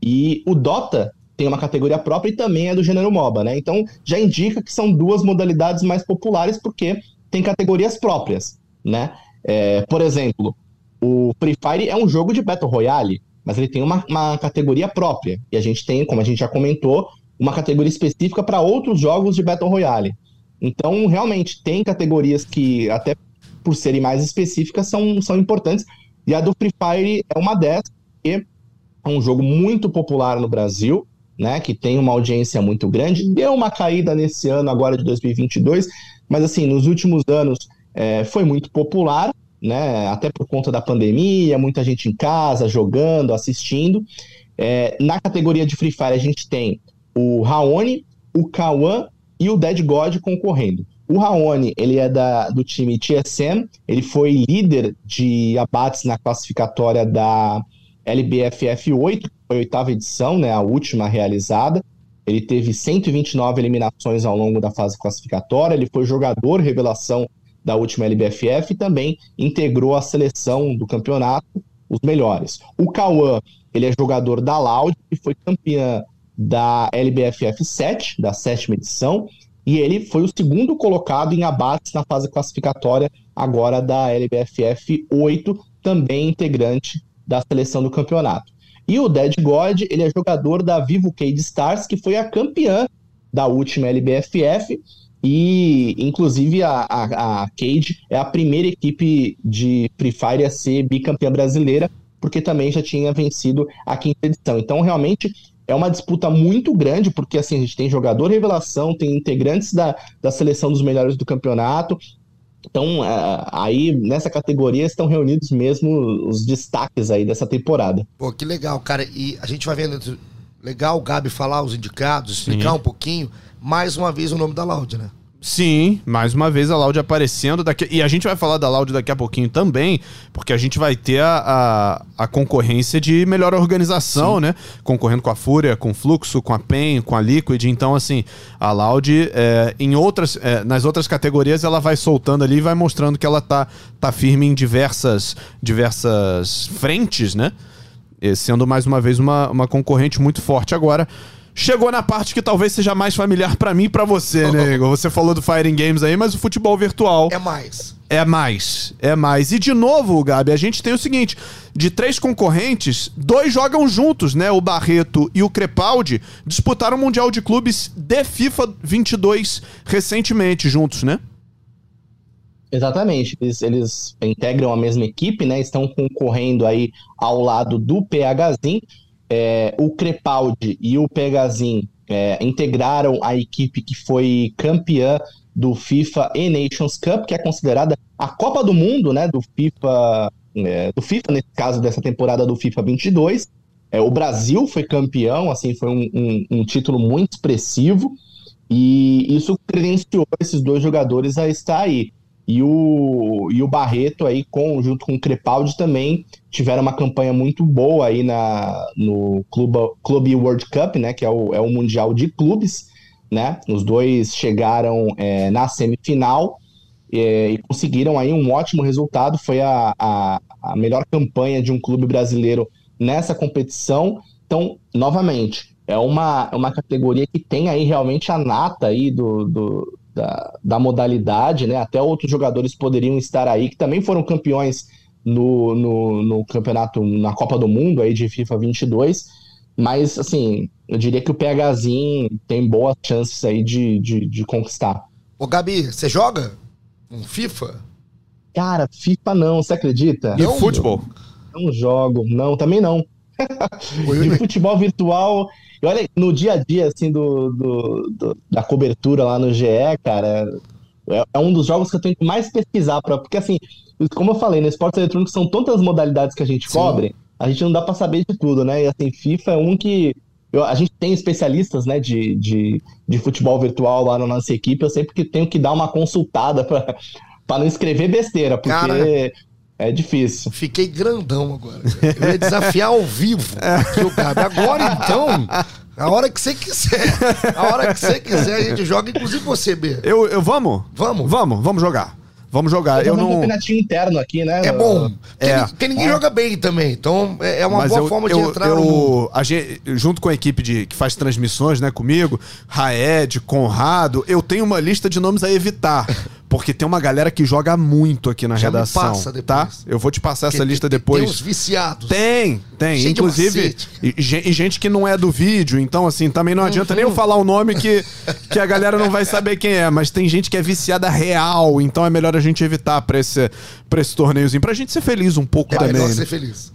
E o Dota tem uma categoria própria e também é do gênero MOBA, né? Então já indica que são duas modalidades mais populares porque tem categorias próprias, né? É, por exemplo, o Free Fire é um jogo de Battle Royale, mas ele tem uma, uma categoria própria. E a gente tem, como a gente já comentou, uma categoria específica para outros jogos de Battle Royale. Então, realmente, tem categorias que, até por serem mais específicas, são, são importantes. E a do Free Fire é uma dessas, porque é um jogo muito popular no Brasil, né? Que tem uma audiência muito grande. Deu uma caída nesse ano, agora de 2022, mas, assim, nos últimos anos é, foi muito popular, né? Até por conta da pandemia, muita gente em casa, jogando, assistindo. É, na categoria de Free Fire, a gente tem o Raoni, o Kawan e o Dead God concorrendo. O Raoni, ele é da, do time TSM, ele foi líder de abates na classificatória da LBFF 8, foi a oitava edição, né, a última realizada. Ele teve 129 eliminações ao longo da fase classificatória, ele foi jogador revelação da última LBFF e também integrou a seleção do campeonato, os melhores. O Cauã, ele é jogador da Loud e foi campeã da LBFF 7, da sétima edição, e ele foi o segundo colocado em abates na fase classificatória agora da LBFF 8, também integrante da seleção do campeonato. E o Dead God, ele é jogador da Vivo Cade Stars, que foi a campeã da última LBFF, e inclusive a, a, a Cade é a primeira equipe de Free Fire a ser bicampeã brasileira, porque também já tinha vencido a quinta edição. Então, realmente, é uma disputa muito grande, porque assim, a gente tem jogador revelação, tem integrantes da, da seleção dos melhores do campeonato. Então, é, aí nessa categoria estão reunidos mesmo os destaques aí dessa temporada. Pô, que legal, cara. E a gente vai vendo. Legal o Gabi falar os indicados, explicar um pouquinho. Mais uma vez o nome da Laude, né? Sim, mais uma vez a Laude aparecendo daqui. E a gente vai falar da Laude daqui a pouquinho também, porque a gente vai ter a, a, a concorrência de melhor organização, Sim. né? Concorrendo com a Fúria, com o Fluxo, com a PEN, com a Liquid. Então, assim, a Laude, é, em outras, é, nas outras categorias, ela vai soltando ali e vai mostrando que ela tá, tá firme em diversas, diversas frentes, né? E sendo mais uma vez uma, uma concorrente muito forte agora chegou na parte que talvez seja mais familiar para mim e pra você, né, Igor? Você falou do Firing Games aí, mas o futebol virtual. É mais. É mais, é mais. E de novo, Gabi, a gente tem o seguinte: de três concorrentes, dois jogam juntos, né? O Barreto e o Crepaldi disputaram o Mundial de Clubes de FIFA 22 recentemente juntos, né? Exatamente, eles, eles integram a mesma equipe, né? Estão concorrendo aí ao lado do PHzinho é, o Crepaldi e o Pegazin é, integraram a equipe que foi campeã do FIFA e Nations Cup, que é considerada a Copa do Mundo, né, do FIFA, é, do FIFA nesse caso dessa temporada do FIFA 22. É, o Brasil foi campeão, assim, foi um, um, um título muito expressivo e isso credenciou esses dois jogadores a estar aí. E o, e o Barreto aí, com, junto com o Crepaldi, também tiveram uma campanha muito boa aí na, no Clube, Clube World Cup, né? Que é o, é o Mundial de Clubes, né? Os dois chegaram é, na semifinal é, e conseguiram aí um ótimo resultado. Foi a, a, a melhor campanha de um clube brasileiro nessa competição. Então, novamente, é uma, uma categoria que tem aí realmente a nata aí do, do, da, da modalidade, né? Até outros jogadores poderiam estar aí, que também foram campeões no, no, no, campeonato, na Copa do Mundo aí de FIFA 22. Mas, assim, eu diria que o PHzinho tem boas chances aí de, de, de conquistar. Ô, Gabi, você joga um FIFA? Cara, FIFA não, você acredita? E o futebol? Não jogo, não, também não. de futebol virtual, e olha, no dia a dia, assim, do, do, do, da cobertura lá no GE, cara, é, é, um dos jogos que eu tenho que mais pesquisar, pra, porque assim, como eu falei, no esportes eletrônicos são tantas modalidades que a gente Sim. cobre, a gente não dá para saber de tudo, né? E assim, FIFA é um que. Eu, a gente tem especialistas né, de, de, de futebol virtual lá na nossa equipe, eu sempre que tenho que dar uma consultada para não escrever besteira, porque Cara, é difícil. Fiquei grandão agora. Eu ia desafiar ao vivo aqui o Gabi. Agora então, a hora que você quiser. A hora que você quiser, a gente joga, inclusive você, B. Eu, eu vamos? Vamos. Vamos, vamos jogar. Vamos jogar. Eu, eu não. Um campeonatinho interno aqui, né? É bom. Porque, é. porque ninguém é. joga bem também. Então é, é uma Mas boa eu, forma de eu, entrar eu, no a gente, Junto com a equipe de, que faz transmissões, né, comigo, Raed, Conrado, eu tenho uma lista de nomes a evitar. Porque tem uma galera que joga muito aqui na Já redação. Me passa tá? depois. Tá? Eu vou te passar essa lista tem, depois. Tem os viciados. Tem, tem. Cheio Inclusive, e, e, gente que não é do vídeo. Então, assim, também não adianta uhum. nem eu falar o nome que, que a galera não vai saber quem é. Mas tem gente que é viciada real. Então é melhor a gente evitar pra esse, pra esse torneiozinho. Pra gente ser feliz um pouco é, também. É melhor ser feliz.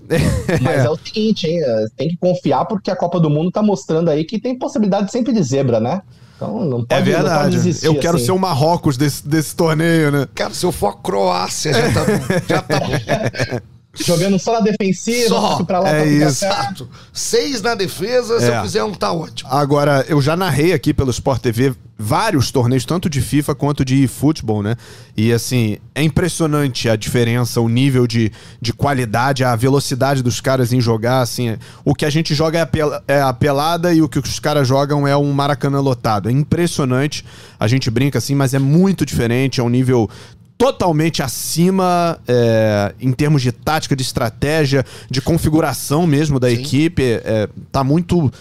Mas é o seguinte, hein? Tem que confiar porque a Copa do Mundo tá mostrando aí que tem possibilidade sempre de zebra, né? Então não pode, é verdade. Desistir, eu quero assim. ser o Marrocos desse, desse torneio, né? Cara, se eu for a Croácia, já tá. Já tá bom. Jogando só na defensiva, só. pra lá é pra. Exato. Seis na defesa, se é. eu fizer um, tá ótimo. Agora, eu já narrei aqui pelo Sport TV vários torneios, tanto de FIFA quanto de eFootball, né? E assim, é impressionante a diferença, o nível de, de qualidade, a velocidade dos caras em jogar, assim. O que a gente joga é a, pel é a pelada e o que os caras jogam é um maracanã lotado. É impressionante. A gente brinca assim, mas é muito diferente, é um nível totalmente acima é, em termos de tática, de estratégia, de configuração mesmo da Sim. equipe. É, tá muito.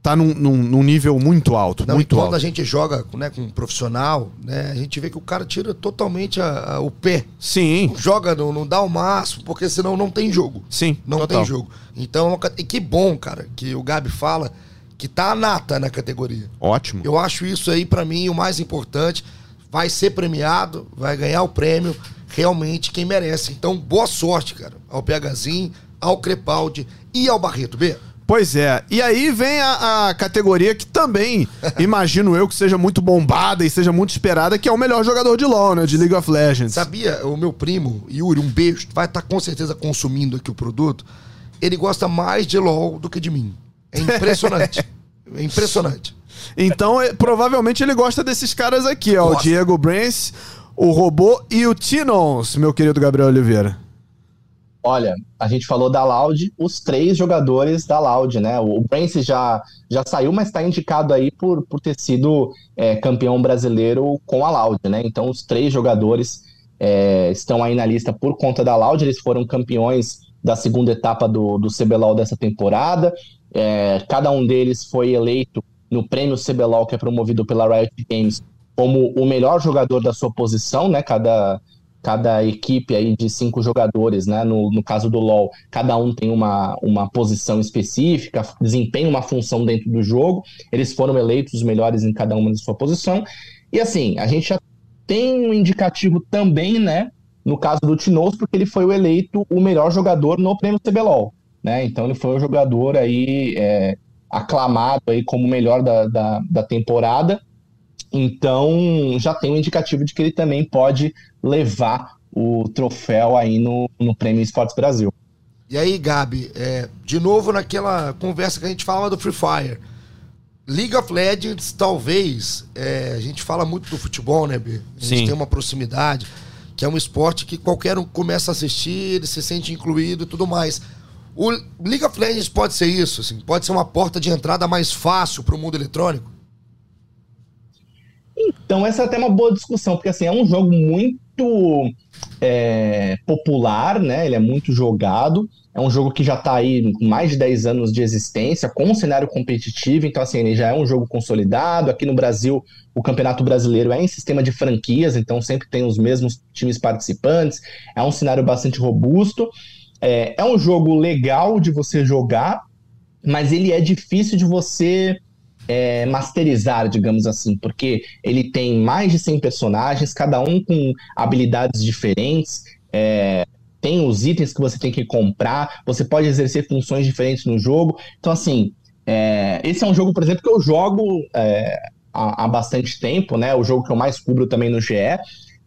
Tá num, num, num nível muito alto. Não, muito quando alto. a gente joga né, com um profissional, né, a gente vê que o cara tira totalmente a, a, o pé. Sim. Joga, não, não dá o máximo, porque senão não tem jogo. Sim. Não total. tem jogo. Então, e que bom, cara, que o Gabi fala que tá a nata na categoria. Ótimo. Eu acho isso aí, para mim, o mais importante vai ser premiado, vai ganhar o prêmio realmente quem merece. Então, boa sorte, cara, ao PHzinho, ao Crepaldi e ao Barreto B. Pois é. E aí vem a, a categoria que também, imagino eu, que seja muito bombada e seja muito esperada, que é o melhor jogador de LoL, né? De League of Legends. Sabia, o meu primo, Yuri, um beijo, vai estar com certeza consumindo aqui o produto. Ele gosta mais de LOL do que de mim. É impressionante. é impressionante. Então, é, provavelmente ele gosta desses caras aqui, ó. O. Diego Brance, o Robô e o Tinons, meu querido Gabriel Oliveira. Olha, a gente falou da Loud, os três jogadores da Loud, né? O Brance já, já saiu, mas está indicado aí por, por ter sido é, campeão brasileiro com a Loud, né? Então, os três jogadores é, estão aí na lista por conta da Loud, eles foram campeões da segunda etapa do, do CBLOL dessa temporada. É, cada um deles foi eleito no prêmio CBLOL, que é promovido pela Riot Games, como o melhor jogador da sua posição, né? Cada, cada equipe aí de cinco jogadores, né? No, no caso do LoL, cada um tem uma, uma posição específica, desempenha uma função dentro do jogo. Eles foram eleitos os melhores em cada uma de sua posição. E assim, a gente já tem um indicativo também, né? No caso do Tinoz, porque ele foi o eleito o melhor jogador no prêmio CBLOL, né? Então ele foi o jogador aí é, aclamado aí como o melhor da, da, da temporada. Então já tem um indicativo de que ele também pode levar o troféu aí no, no Prêmio Esportes Brasil. E aí, Gabi, é, de novo naquela conversa que a gente fala do Free Fire. League of Legends, talvez, é, a gente fala muito do futebol, né, B? A gente Sim. tem uma proximidade, que é um esporte que qualquer um começa a assistir, ele se sente incluído e tudo mais. O League of Legends pode ser isso, assim, pode ser uma porta de entrada mais fácil para o mundo eletrônico? Então, essa é até uma boa discussão, porque assim, é um jogo muito é, popular, né? Ele é muito jogado. É um jogo que já está aí com mais de 10 anos de existência, com um cenário competitivo, então assim, ele já é um jogo consolidado. Aqui no Brasil, o Campeonato Brasileiro é em sistema de franquias, então sempre tem os mesmos times participantes. É um cenário bastante robusto. É, é um jogo legal de você jogar, mas ele é difícil de você é, masterizar, digamos assim, porque ele tem mais de 100 personagens, cada um com habilidades diferentes, é, tem os itens que você tem que comprar, você pode exercer funções diferentes no jogo. Então, assim, é, esse é um jogo, por exemplo, que eu jogo é, há, há bastante tempo, né? O jogo que eu mais cubro também no GE.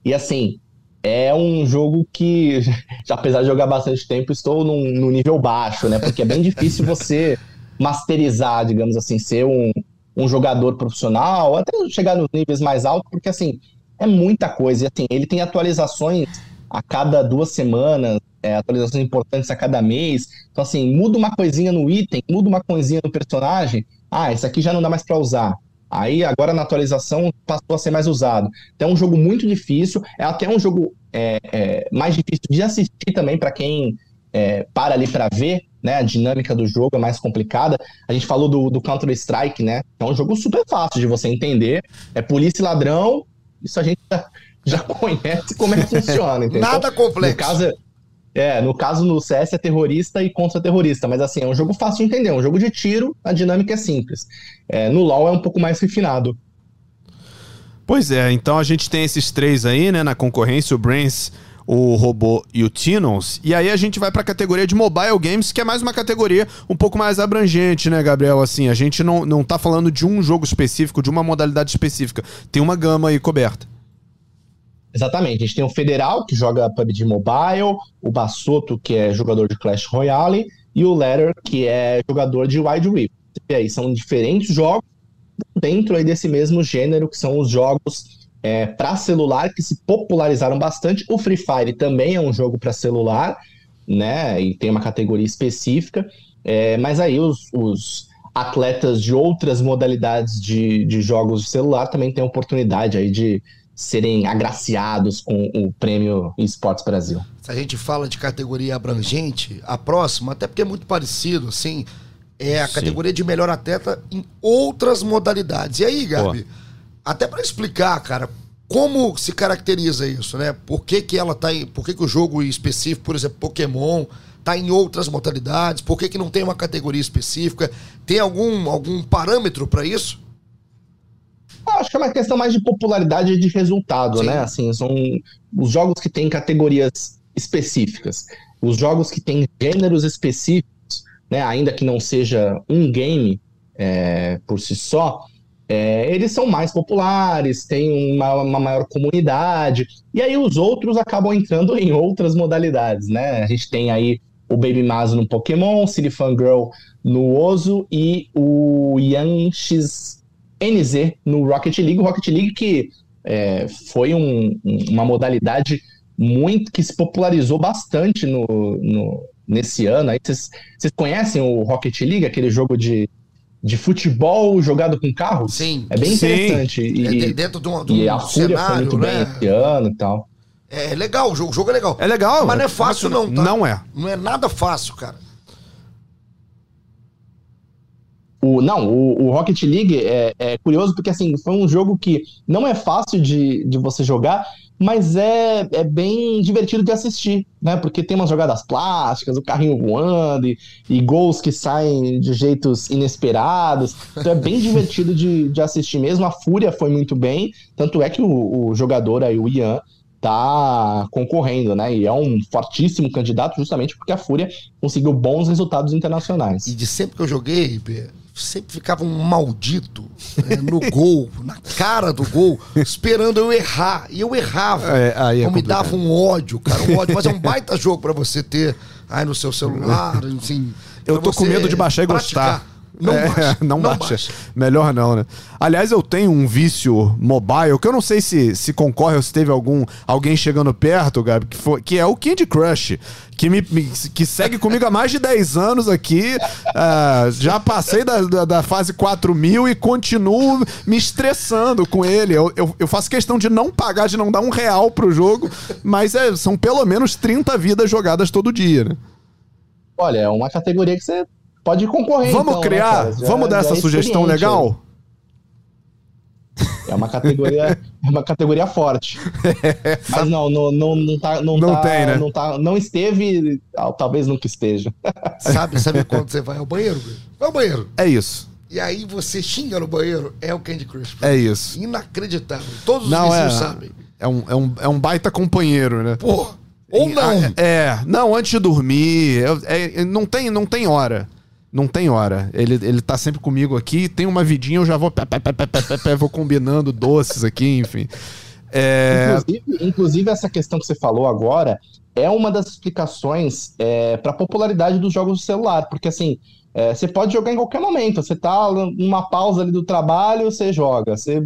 E assim, é um jogo que, apesar de jogar bastante tempo, estou num, num nível baixo, né? Porque é bem difícil você masterizar, digamos assim, ser um, um jogador profissional, até chegar nos níveis mais altos, porque assim, é muita coisa. E assim, ele tem atualizações a cada duas semanas, é, atualizações importantes a cada mês. Então, assim, muda uma coisinha no item, muda uma coisinha no personagem. Ah, esse aqui já não dá mais para usar. Aí, agora na atualização, passou a ser mais usado. Então, é um jogo muito difícil. É até um jogo é, é, mais difícil de assistir também para quem é, para ali para ver, né? A dinâmica do jogo é mais complicada. A gente falou do, do Counter-Strike, né? É um jogo super fácil de você entender. É polícia e ladrão. Isso a gente já, já conhece como é que funciona, entendeu? Nada complexo. No caso, é, no caso no CS é terrorista e contra-terrorista, mas assim, é um jogo fácil de entender, é um jogo de tiro, a dinâmica é simples. É, no LoL é um pouco mais refinado. Pois é, então a gente tem esses três aí, né, na concorrência, o Brains, o Robô e o Tinons. E aí a gente vai pra categoria de mobile games, que é mais uma categoria um pouco mais abrangente, né, Gabriel? Assim, a gente não, não tá falando de um jogo específico, de uma modalidade específica. Tem uma gama aí coberta. Exatamente, a gente tem o Federal, que joga PUBG Mobile, o Bassoto, que é jogador de Clash Royale, e o Letter, que é jogador de Wild Rift. E aí são diferentes jogos dentro aí desse mesmo gênero, que são os jogos é, para celular, que se popularizaram bastante. O Free Fire também é um jogo para celular, né? E tem uma categoria específica. É, mas aí os, os atletas de outras modalidades de, de jogos de celular também têm oportunidade aí de serem agraciados com o prêmio Esportes Brasil. Se a gente fala de categoria abrangente, a próxima, até porque é muito parecido, assim, é a Sim. categoria de melhor atleta em outras modalidades. E aí, Gabi, até pra explicar, cara, como se caracteriza isso, né? Por que, que ela tá em. Por que, que o jogo específico, por exemplo, Pokémon, tá em outras modalidades? Por que, que não tem uma categoria específica? Tem algum, algum parâmetro pra isso? Acho que é uma questão mais de popularidade e de resultado, Sim. né? Assim, são os jogos que têm categorias específicas. Os jogos que têm gêneros específicos né, ainda que não seja um game é, por si só, é, eles são mais populares, têm uma, uma, maior comunidade, e aí os outros acabam entrando em outras modalidades, né? A gente tem aí o Baby Mazo no Pokémon, City Girl no Ozo e o Yanxis NZ no Rocket League. O Rocket League que é, foi um, uma modalidade muito que se popularizou bastante no, no nesse ano. Aí vocês, conhecem o Rocket League, aquele jogo de, de futebol jogado com carros? Sim. É bem Sim. interessante. E, É dentro de um, de e um a Fúria foi cenário, muito bem né? esse ano e tal. É legal, o jogo, o jogo é legal. É legal. Mas não é fácil não, tá? Não é. Não é nada fácil, cara. O, não, o, o Rocket League é, é curioso porque assim, foi um jogo que não é fácil de, de você jogar, mas é, é bem divertido de assistir, né? Porque tem umas jogadas plásticas, o carrinho voando e, e gols que saem de jeitos inesperados. Então é bem divertido de, de assistir mesmo. A Fúria foi muito bem, tanto é que o, o jogador aí, o Ian, tá concorrendo, né? E é um fortíssimo candidato justamente porque a Fúria conseguiu bons resultados internacionais. E de sempre que eu joguei, sempre ficava um maldito né, no gol, na cara do gol, esperando eu errar. E eu errava. É, aí é então me dava um ódio, cara, um ódio. Mas é um baita jogo pra você ter aí no seu celular, assim. Eu tô com medo de baixar e praticar. gostar. Não É, baixa. não, baixa. Melhor não, né? Aliás, eu tenho um vício mobile que eu não sei se, se concorre ou se teve algum alguém chegando perto, Gabi, que, foi, que é o Candy Crush, que, me, me- que segue comigo há mais de 10 anos aqui. Ah, já passei da, da, da fase 4000 e continuo me estressando com ele. Eu, eu, eu faço questão de não pagar, de não dar um real pro jogo, mas é, são pelo menos 30 vidas jogadas todo dia, né? Olha, é uma categoria que você pode concorrer. Vamos então, né, criar? Já- Vamos dar essa é sugestão legal? É uma categoria, é uma categoria forte. Mas não, não, não, não tá, não, Não tá- tem, né? não tá, não esteve, ah, talvez nunca esteja. Sabe, sabe quando você vai ao banheiro? Vai ao banheiro. É isso. E aí você xinga no banheiro, é o Candy Crush. É isso. Inacreditável. Todos os Não, vizinhos é. sabem. É um, é, um, é um baita companheiro, né? Pô, ou não. É, não, antes de dormir. é, não, tem, não tem hora. Não tem hora. Ele, ele tá sempre comigo aqui. Tem uma vidinha, eu já vou. pé, pé, pé, pé, pé, pé, vou combinando doces aqui, enfim. É, Inclusive, inclusive, essa questão que você falou agora é uma das explicações para a popularidade dos jogos do celular, porque assim, é, você pode jogar em qualquer momento. Você tá numa pausa ali do trabalho, você joga. Você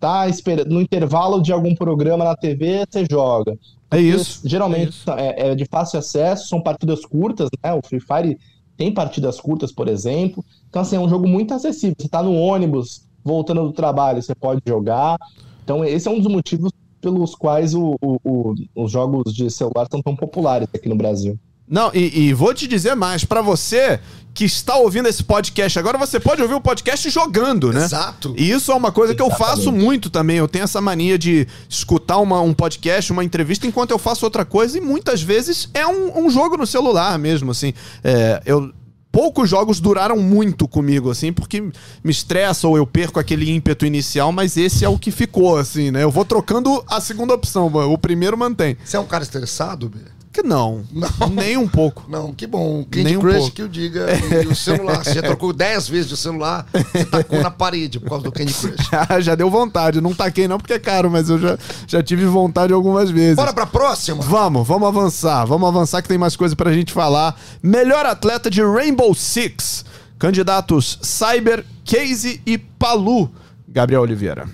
tá esperando no intervalo de algum programa na TV, você joga. é isso. Geralmente é, é de fácil acesso, são partidas curtas, né? O Free Fire tem partidas curtas, por exemplo. Então, assim, é um jogo muito acessível. Você tá no ônibus, voltando do trabalho, você pode jogar. Então, esse é um dos motivos pelos quais o- o- o- os jogos de celular são tão populares aqui no Brasil. Não, e, e vou te dizer mais. Pra você que está ouvindo esse podcast agora, você pode ouvir o podcast jogando, né? Exato. E isso é uma coisa que eu faço Exatamente. muito também. Eu tenho essa mania de escutar uma- um podcast, uma entrevista, enquanto eu faço outra coisa, e muitas vezes é um, um jogo no celular mesmo, assim. É, eu. Poucos jogos duraram muito comigo, assim, porque me estressa ou eu perco aquele ímpeto inicial, mas esse é o que ficou, assim, né? Eu vou trocando a segunda opção, o primeiro mantém. Você é um cara estressado, Bê? Que não, Não. nem um pouco. Não, que bom. Candy Nem um Crush pouco. que eu diga. E o celular. Você já trocou 10 vezes de celular, você tacou na parede por causa do Candy Crush. Já deu vontade. Não taquei não porque é caro, mas eu já, já tive vontade algumas vezes. Bora pra próxima? Vamos, vamos avançar. Vamos avançar que tem mais coisa pra gente falar. Melhor atleta de Rainbow Six. Candidatos Cyber, Casey e Palu. Gabriel Oliveira.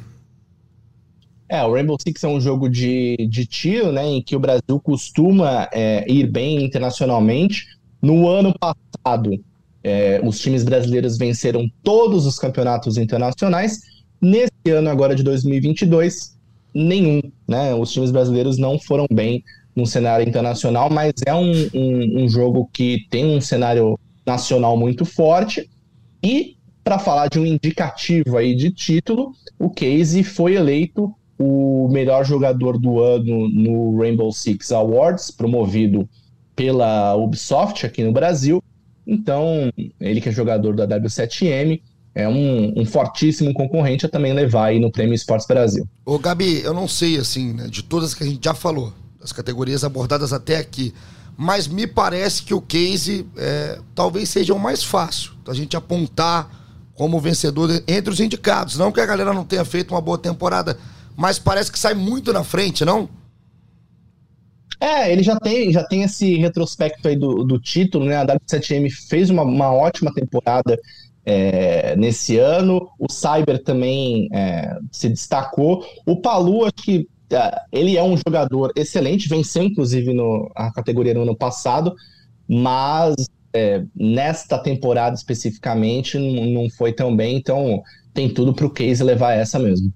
É, o Rainbow Six é um jogo de, de tiro, né, em que o Brasil costuma é, ir bem internacionalmente. No ano passado, é, os times brasileiros venceram todos os campeonatos internacionais. Nesse ano agora de 2022, nenhum, né? Os times brasileiros não foram bem no cenário internacional, mas é um, um, um jogo que tem um cenário nacional muito forte. E para falar de um indicativo aí de título, o Casey foi eleito o melhor jogador do ano no Rainbow Six Awards, promovido pela Ubisoft aqui no Brasil. Então, ele que é jogador da W7M, é um, um fortíssimo concorrente a também levar aí no Prêmio Esportes Brasil. Ô, Gabi, eu não sei, assim, né, de todas que a gente já falou, das categorias abordadas até aqui, mas me parece que o case é, talvez seja o mais fácil da gente apontar como vencedor entre os indicados. Não que a galera não tenha feito uma boa temporada, mas parece que sai muito na frente, não? É, ele já tem, já tem esse retrospecto aí do, do título, né? A W7M fez uma, uma ótima temporada é, nesse ano. O Cyber também é, se destacou. O Palu, acho que é, ele é um jogador excelente, venceu inclusive no, a categoria no ano passado, mas é, nesta temporada especificamente não, não foi tão bem, então tem tudo para o Case levar essa mesmo.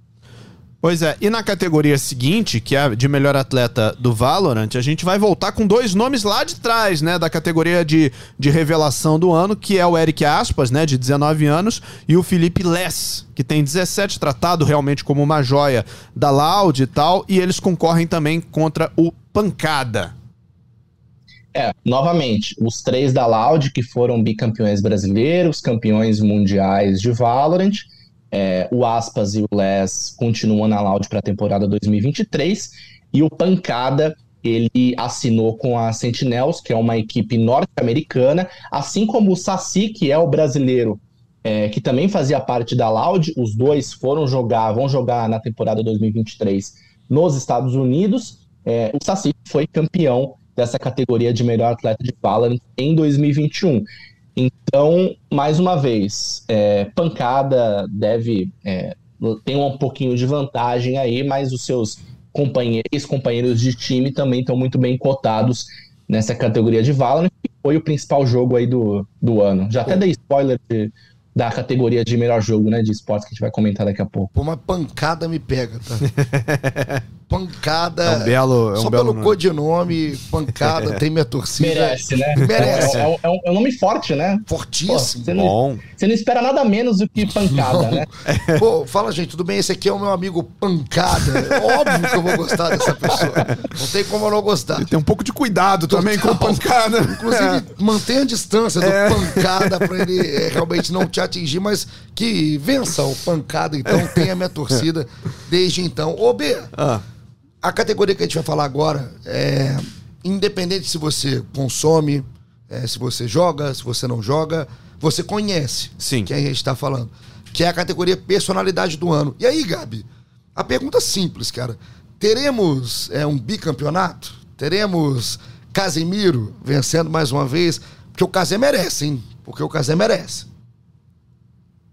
Pois é, e na categoria seguinte, que é de melhor atleta do Valorant, a gente vai voltar com dois nomes lá de trás, né, da categoria de, de revelação do ano, que é o Eric Aspas, né, de 19 anos, e o Felipe Less, que tem 17, tratado realmente como uma joia da Loud e tal, e eles concorrem também contra o Pancada. É, novamente, os três da Loud que foram bicampeões brasileiros, campeões mundiais de Valorant, é, o Aspas e o Les continuam na Loud para a temporada 2023 e o Pancada ele assinou com a Sentinels, que é uma equipe norte-americana, assim como o Saci, que é o brasileiro, é, que também fazia parte da Loud. Os dois foram jogar, vão jogar na temporada 2023 nos Estados Unidos. É, o Saci foi campeão dessa categoria de melhor atleta de Valorant em 2021. Então, mais uma vez, é, pancada deve é, tem um pouquinho de vantagem aí, mas os seus companheiros, companheiros de time também estão muito bem cotados nessa categoria de Valorant, que foi o principal jogo aí do, do ano. Já até dei spoiler de, da categoria de melhor jogo, né, de esportes que a gente vai comentar daqui a pouco. Pô, uma pancada me pega, tá? pancada. É um belo. É um só belo pelo nome. codinome, pancada, tem minha torcida. Merece, né? Merece. É, é- é um, é um nome forte, né? Pô, Fortíssimo. você, não, Bom. você não espera nada menos do que pancada, né? Pô, fala, gente, tudo bem? Esse aqui é o meu amigo Pancada. Óbvio que eu vou gostar dessa pessoa. Não tem como eu não gostar. Tem um pouco de cuidado também com Total. Pancada. Inclusive, mantenha a distância do pancada pra ele é, realmente não te atingir, mas que vença o pancada, então tenha minha torcida desde então. Ô, B, Ah. a categoria que a gente vai falar agora é independente se você consome, é, se você joga, se você não joga, você conhece Sim. quem a gente tá falando. Que é a categoria personalidade do ano. E aí, Gabi, a pergunta é simples, cara. Teremos é, um bicampeonato? Teremos Casemiro vencendo mais uma vez? Porque o Casé merece, hein? Porque o Casé merece.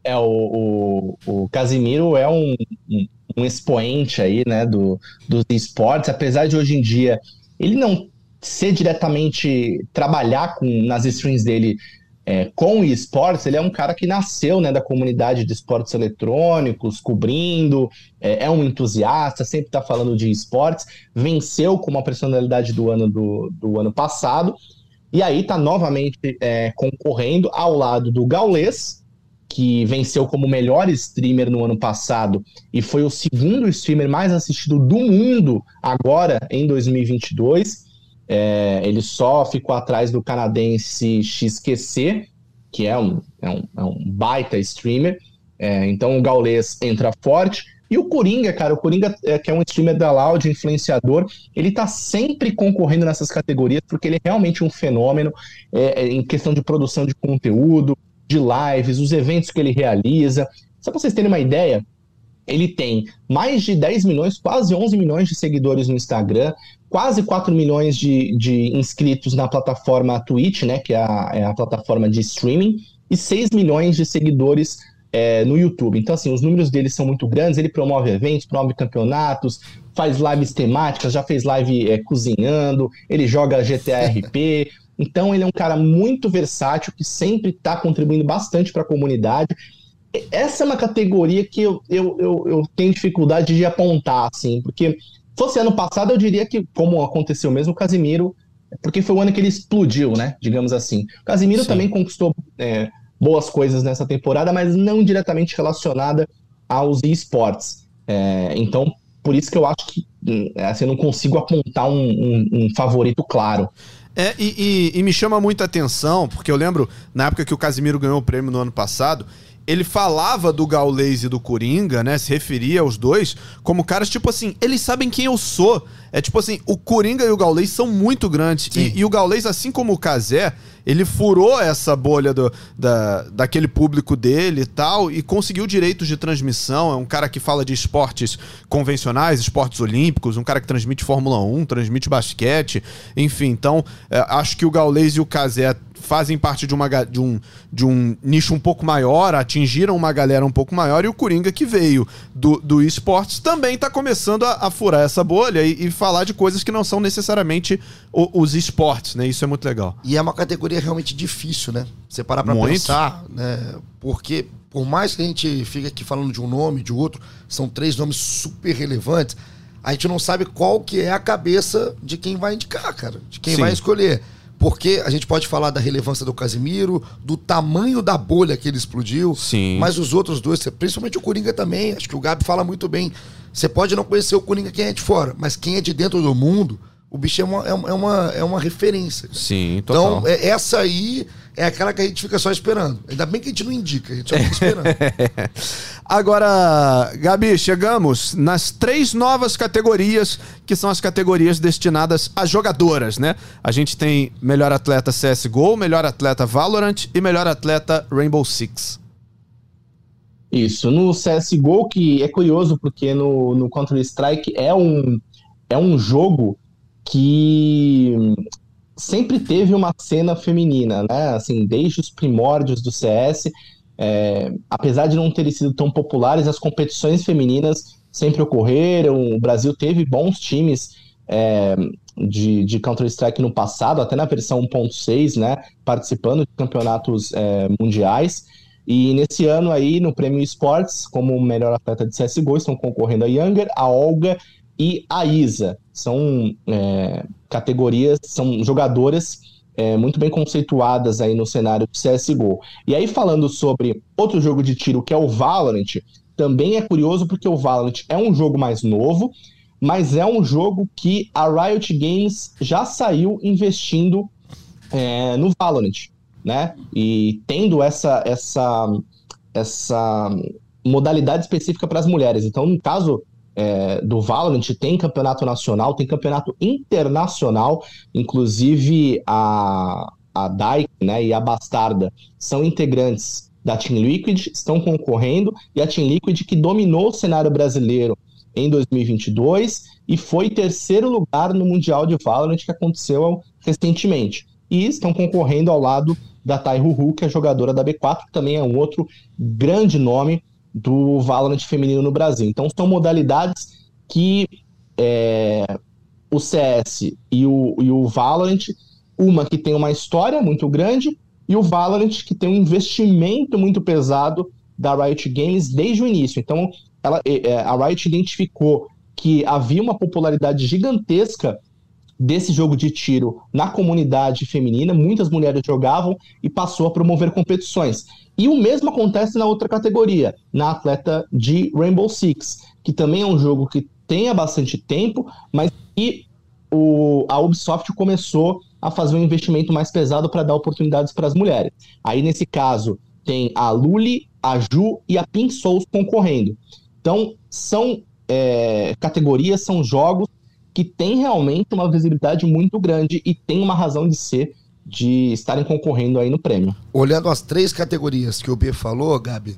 É, o, o, o Casimiro é um, um, um expoente aí, né, do, dos esportes, apesar de hoje em dia ele não ser diretamente trabalhar com, nas streams dele é, com esportes, ele é um cara que nasceu né, da comunidade de esportes eletrônicos, cobrindo, é, é um entusiasta, sempre está falando de esportes, venceu como a personalidade do ano do, do ano passado, e aí está novamente é, concorrendo ao lado do Gaules, que venceu como melhor streamer no ano passado e foi o segundo streamer mais assistido do mundo agora em 2022. É, ele só ficou atrás do canadense XQC, que é um, é um, é um baita streamer. É, então o Gaules entra forte. E o Coringa, cara, o Coringa, é, que é um streamer da Loud, influenciador, ele tá sempre concorrendo nessas categorias, porque ele é realmente um fenômeno é, em questão de produção de conteúdo, de lives, os eventos que ele realiza. Só para vocês terem uma ideia, ele tem mais de 10 milhões, quase 11 milhões de seguidores no Instagram, quase 4 milhões de, de inscritos na plataforma Twitch, né, que é a, é a plataforma de streaming, e 6 milhões de seguidores é, no YouTube. Então, assim, os números dele são muito grandes, ele promove eventos, promove campeonatos, faz lives temáticas, já fez live é, cozinhando, ele joga GTA RP, então ele é um cara muito versátil, que sempre está contribuindo bastante para a comunidade. Essa é uma categoria que eu, eu, eu, eu, tenho dificuldade de apontar, assim, porque fosse ano passado, eu diria que, como aconteceu mesmo, o Casimiro, porque foi o ano que ele explodiu, né? Digamos assim. O Casimiro Sim. também conquistou é, boas coisas nessa temporada, mas não diretamente relacionada aos esportes. É, então, por isso que eu acho que assim, eu não consigo apontar um, um, um favorito claro. É, e, e, e, me chama muita atenção, porque eu lembro, na época que o Casimiro ganhou o prêmio no ano passado, ele falava do Gaules e do Coringa, né? Se referia aos dois como caras, tipo assim, eles sabem quem eu sou. É tipo assim, o Coringa e o Gaules são muito grandes. E, e, o Gaules, assim como o Kazé, ele furou essa bolha do, da, daquele público dele e tal, e conseguiu direitos de transmissão. É um cara que fala de esportes convencionais, esportes olímpicos, um cara que transmite Fórmula 1, transmite basquete, enfim. Então, é, acho que o Gaules e o Kazé fazem parte de, uma, de, um, de um nicho um pouco maior, atingiram uma galera um pouco maior, e o Coringa que veio do, do esportes também está começando a, a, furar essa bolha e, e, falar de coisas que não são necessariamente o, os esportes, né? Isso é muito legal. E é uma categoria realmente difícil, né? Você parar pra muito. pensar, né? Porque por mais que a gente fique aqui falando de um nome, de outro, são três nomes super relevantes, a gente não sabe qual que é a cabeça de quem vai indicar, cara, de quem Sim. vai escolher. Porque a gente pode falar da relevância do Casimiro, do tamanho da bolha que ele explodiu. Sim. Mas os outros dois, principalmente o Coringa também, acho que o Gabi fala muito bem. Você pode não conhecer o Coringa quem é de fora, mas quem é de dentro do mundo, o bicho é uma, é uma, é uma referência. Sim, total. Então, é, essa aí é aquela que a gente fica só esperando. Ainda bem que a gente não indica, a gente só fica esperando. Agora, Gabi, chegamos nas três novas categorias, que são as categorias destinadas a jogadoras, né? A gente tem melhor atleta CSGO, melhor atleta Valorant e melhor atleta Rainbow Six. Isso, no CSGO, que é curioso porque no, no Counter-Strike é um, é um jogo que sempre teve uma cena feminina, né? Assim, desde os primórdios do CS, é, apesar de não terem sido tão populares, as competições femininas sempre ocorreram. O Brasil teve bons times é, de, de Counter-Strike no passado, até na versão 1.6, né? Participando de campeonatos é, mundiais. E nesse ano aí, no Prêmio Esports, como melhor atleta de CSGO, estão concorrendo a Younger, a Olga e a Isa. São é, categorias, são jogadoras é, muito bem conceituadas aí no cenário do CSGO. E aí, falando sobre outro jogo de tiro, que é o Valorant, também é curioso porque o Valorant é um jogo mais novo, mas é um jogo que a Riot Games já saiu investindo é, no Valorant, né? E tendo essa, essa, essa modalidade específica para as mulheres. Então, no caso é, do Valorant tem campeonato nacional, tem campeonato internacional, inclusive a, a Dyke né, e a Bastarda são integrantes da Team Liquid, estão concorrendo, e a Team Liquid que dominou o cenário brasileiro em 2022 e foi terceiro lugar no Mundial de Valorant que aconteceu recentemente. E estão concorrendo ao lado da Tai Hu, que é jogadora da B4, que também é um outro grande nome do Valorant feminino no Brasil. Então são modalidades que é, o CS e o, e o Valorant, uma que tem uma história muito grande e o Valorant que tem um investimento muito pesado da Riot Games desde o início. Então ela, é, é, a Riot identificou que havia uma popularidade gigantesca desse jogo de tiro na comunidade feminina, muitas mulheres jogavam e passou a promover competições. E o mesmo acontece na outra categoria, na atleta de Rainbow Six, que também é um jogo que tem há bastante tempo, mas que o, a Ubisoft começou a fazer um investimento mais pesado para dar oportunidades para as mulheres. Aí, nesse caso, tem a Luli, a Ju e a Pink Souls concorrendo. Então, são é, categorias, são jogos que têm realmente uma visibilidade muito grande e tem uma razão de ser de estarem concorrendo aí no prêmio. Olhando as três categorias que o B falou, Gabi,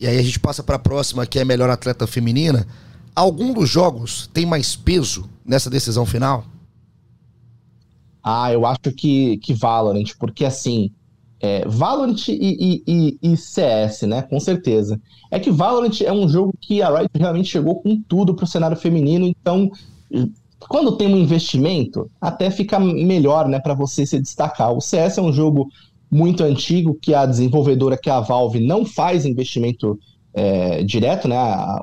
e aí a gente passa para a próxima, que é melhor atleta feminina, algum dos jogos tem mais peso nessa decisão final? Ah, eu acho que, que Valorant, porque assim, é, Valorant e, e, e, CS, né? Com certeza. É que Valorant é um jogo que a Riot realmente chegou com tudo pro cenário feminino, então quando tem um investimento, até fica melhor, né, para você se destacar. O CS é um jogo muito antigo que a desenvolvedora, que é a Valve, não faz investimento é, direto, né?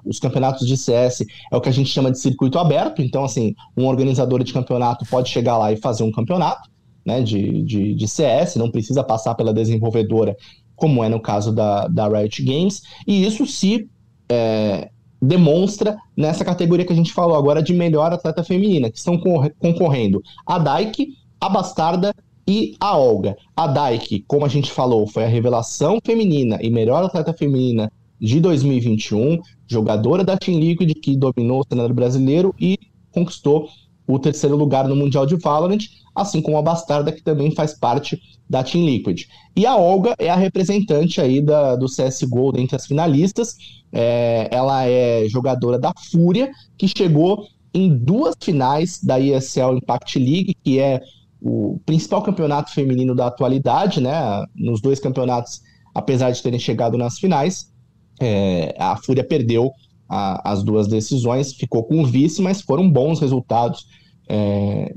Os campeonatos de CS é o que a gente chama de circuito aberto. Então, assim, um organizador de campeonato pode chegar lá e fazer um campeonato, né? De, de, de CS, não precisa passar pela desenvolvedora, como é no caso da, da Riot Games. E isso se é, demonstra nessa categoria que a gente falou agora de melhor atleta feminina, que estão concorrendo a Dyke, a Bastarda e a Olga. A Daik, como a gente falou, foi a revelação feminina e melhor atleta feminina de 2021, jogadora da Team Liquid que dominou o cenário brasileiro e conquistou o terceiro lugar no Mundial de Valorant, assim como a Bastarda, que também faz parte da Team Liquid. E a Olga é a representante aí da, do CSGO dentre as finalistas. É, ela é jogadora da Fúria, que chegou em duas finais da ESL Impact League, que é o principal campeonato feminino da atualidade, né? Nos dois campeonatos, apesar de terem chegado nas finais, é, a Fúria perdeu as duas decisões, ficou com o vice, mas foram bons resultados é,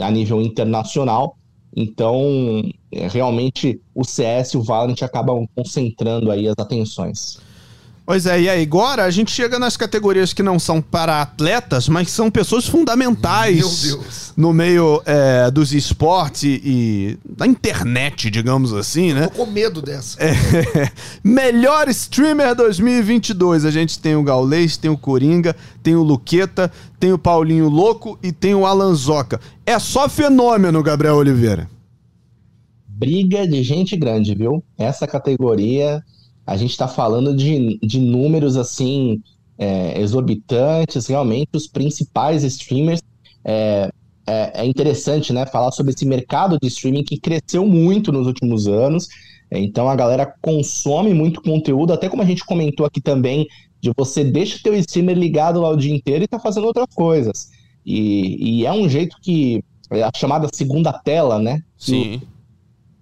a nível internacional. Então, é, realmente, o CS e o Valorant acabam concentrando aí as atenções. Pois é, e aí agora a gente chega nas categorias que não são para atletas, mas são pessoas fundamentais no meio é, dos esportes e, da internet, digamos assim, né? Tô com medo dessa. É, melhor streamer 2022. A gente tem o Gaulês, tem o Coringa, tem o Luqueta, tem o Paulinho Louco e tem o Alanzoca. É só fenômeno, Gabriel Oliveira. Briga de gente grande, viu? Essa categoria a gente está falando de, de números assim é, exorbitantes, realmente os principais streamers. É, é, é, interessante, né, falar sobre esse mercado de streaming que cresceu muito nos últimos anos. Então a galera consome muito conteúdo, até como a gente comentou aqui também, de você deixa o teu streamer ligado lá o dia inteiro e tá fazendo outras coisas. E, e é um jeito que é a chamada segunda tela, né? Sim.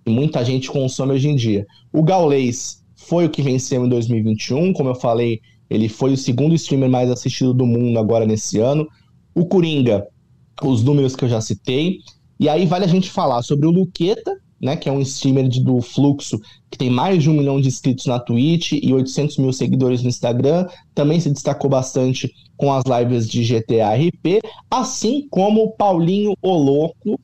Que muita gente consome hoje em dia. O Gaulês foi o que venceu em 2021. Como eu falei, ele foi o segundo streamer mais assistido do mundo agora nesse ano. O Coringa, os números que eu já citei. E aí vale a gente falar sobre o Luqueta, né, que é um streamer de, do Fluxo, que tem mais de um milhão de inscritos na Twitch e 800 mil seguidores no Instagram. Também se destacou bastante com as lives de GTA RP, assim como o Paulinho Oloco,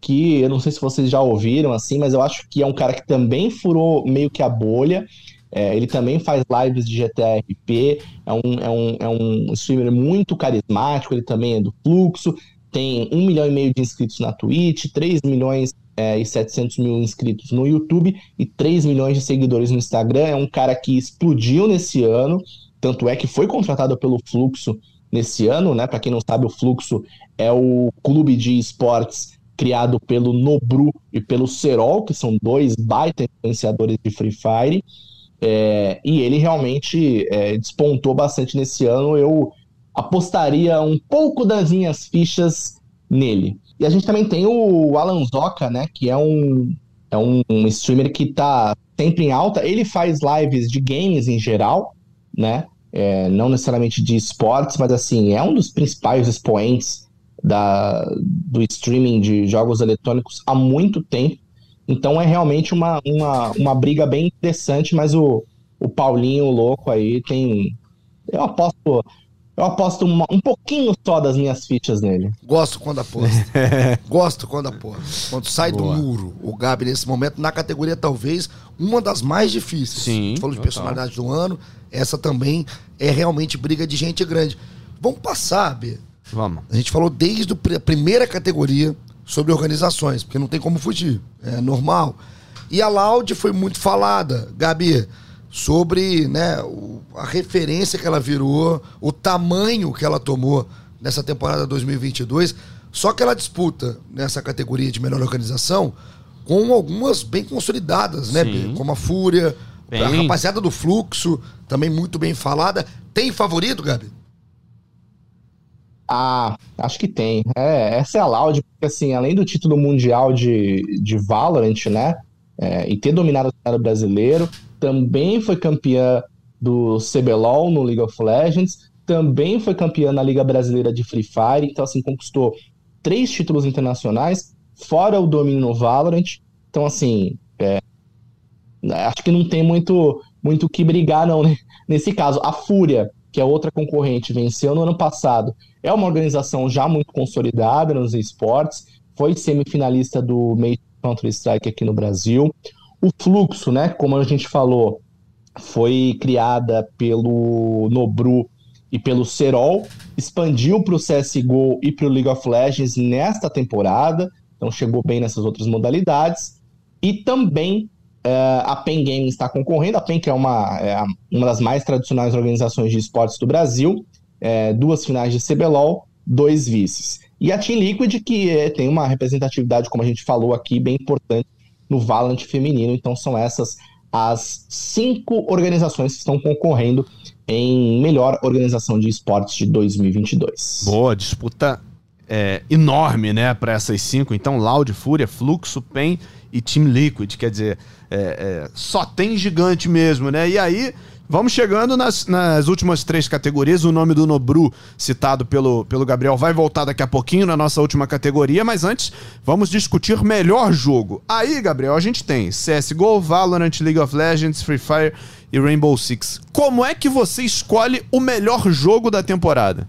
que eu não sei se vocês já ouviram assim, mas eu acho que é um cara que também furou meio que a bolha. É, ele também faz lives de GTA RP, é um, é, um, é um streamer muito carismático, ele também é do fluxo, tem um milhão e meio de inscritos na Twitch, 3 milhões é, e 700 mil inscritos no YouTube e 3 milhões de seguidores no Instagram. É um cara que explodiu nesse ano, tanto é que foi contratado pelo Fluxo nesse ano, né? Para quem não sabe, o Fluxo é o clube de esportes criado pelo Nobru e pelo Serol, que são dois baita influenciadores de Free Fire. É, e ele realmente é, despontou bastante nesse ano. Eu apostaria um pouco das minhas fichas nele. E a gente também tem o Alan Zoca, né? Que é um, é um streamer que tá sempre em alta. Ele faz lives de games em geral, né? É, não necessariamente de esportes, mas assim, é um dos principais expoentes da, do streaming de jogos eletrônicos há muito tempo. Então é realmente uma, uma, uma briga bem interessante, mas o, o Paulinho o louco aí tem. Eu aposto. Eu aposto uma, um pouquinho só das minhas fichas nele. Gosto quando aposto. Gosto quando aposto. Quando sai Boa. do muro, o Gabi, nesse momento, na categoria talvez uma das mais difíceis. Sim. A gente falou de personalidade do ano, essa também é realmente briga de gente grande. Vamos passar, B. Vamos. A gente falou desde a primeira categoria sobre organizações, porque não tem como fugir, é normal. E a Loud foi muito falada, Gabi, sobre né, a referência que ela virou, o tamanho que ela tomou nessa temporada 2022. Só que ela disputa nessa categoria de melhor organização com algumas bem consolidadas, né? Sim. Como a Fúria, bem... a rapaziada do Fluxo, também muito bem falada. Tem favorito, Gabi? Ah, acho que tem. É, essa é a Loud, porque assim, além do título mundial de, de Valorant, né? É, e ter dominado o cenário brasileiro, também foi campeã do CBLOL no League of Legends, também foi campeã na Liga Brasileira de Free Fire, então assim, conquistou três títulos internacionais, fora o domínio no Valorant. Então, assim, é, acho que não tem muito muito que brigar, não, né? Nesse caso, a Fúria, que é outra concorrente, venceu no ano passado é uma organização já muito consolidada nos esportes, foi semifinalista do Major Counter-Strike aqui no Brasil. O Fluxo, né, como a gente falou, foi criada pelo Nobru e pelo Serol, expandiu para o CSGO e para o League of Legends nesta temporada. então chegou bem nessas outras modalidades. E também é, a PEN Gaming está concorrendo. A PEN, que é uma, é uma das mais tradicionais organizações de esportes do Brasil, é, duas finais de CBLOL, dois vices. E a Team Liquid, que é, tem uma representatividade, como a gente falou aqui, bem importante no Valorant feminino. Então são essas as cinco organizações que estão concorrendo em melhor organização de esportes de 2022. Boa, disputa é, enorme, né, para essas cinco. Então, Loud, Fúria, Fluxo, PEN e Team Liquid. Quer dizer, é, é, só tem gigante mesmo, né? E aí, vamos chegando nas, nas últimas três categorias. O nome do Nobru, citado pelo, pelo Gabriel, vai voltar daqui a pouquinho na nossa última categoria. Mas antes, vamos discutir melhor jogo. Aí, Gabriel, a gente tem CSGO, Valorant, League of Legends, Free Fire e Rainbow Six. Como é que você escolhe o melhor jogo da temporada?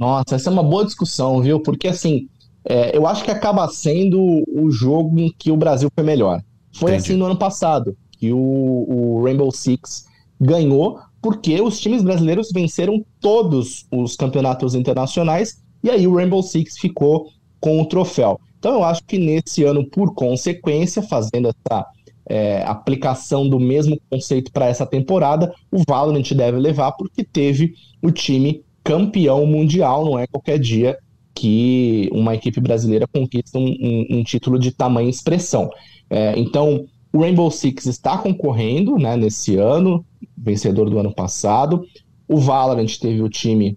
Nossa, essa é uma boa discussão, viu? Porque assim, é, eu acho que acaba sendo o jogo em que o Brasil foi melhor. Foi Entendi. assim no ano passado, que o, o Rainbow Six ganhou, porque os times brasileiros venceram todos os campeonatos internacionais, e aí o Rainbow Six ficou com o troféu. Então eu acho que nesse ano, por consequência, fazendo essa é, aplicação do mesmo conceito para essa temporada, o Valorant deve levar, porque teve o time campeão mundial, não é qualquer dia que uma equipe brasileira conquista um, um, um título de tamanha expressão. É, então, o Rainbow Six está concorrendo né, nesse ano, vencedor do ano passado. O Valorant teve o time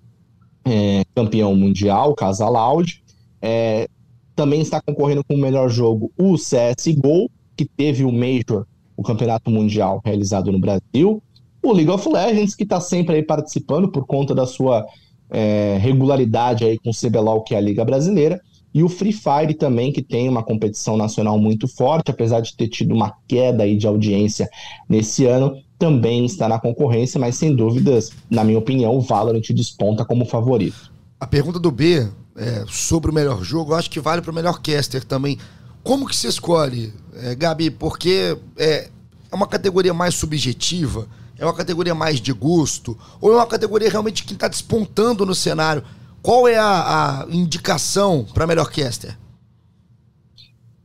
é, campeão mundial, Casa Loud. É, também está concorrendo com o melhor jogo o CSGO, que teve o Major, o campeonato mundial realizado no Brasil. O League of Legends, que está sempre aí participando por conta da sua é, regularidade aí com o CBLOL, que é a Liga Brasileira, e o Free Fire também, que tem uma competição nacional muito forte, apesar de ter tido uma queda aí de audiência nesse ano, também está na concorrência, mas sem dúvidas, na minha opinião, o Valorant desponta como favorito. A pergunta do B é, sobre o melhor jogo, eu acho que vale para o melhor caster também. Como que se escolhe, é, Gabi? Porque é, é uma categoria mais subjetiva, é uma categoria mais de gosto? Ou é uma categoria realmente que está despontando no cenário? Qual é a, a indicação para melhor caster?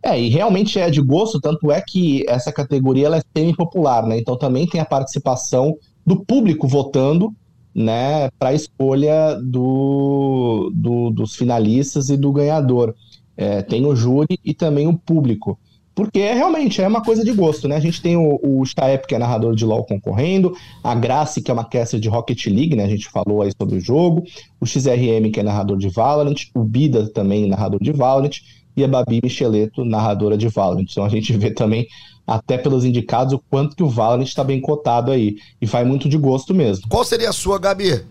É, e realmente é de gosto, tanto é que essa categoria ela é semi-popular, né? Então também tem a participação do público votando, né, para a escolha do, do, dos finalistas e do ganhador. É, tem o júri e também o público. Porque é, realmente é uma coisa de gosto, né? A gente tem o, o Staep, que é narrador de LoL concorrendo, a Grace, que é uma caster de Rocket League, né? A gente falou aí sobre o jogo, o XRM, que é narrador de Valorant, o Bida também narrador de Valorant, e a Babi Micheleto, narradora de Valorant. Então a gente vê também, até pelos indicados, o quanto que o Valorant está bem cotado aí. E vai muito de gosto mesmo. Qual seria a sua, Gabi?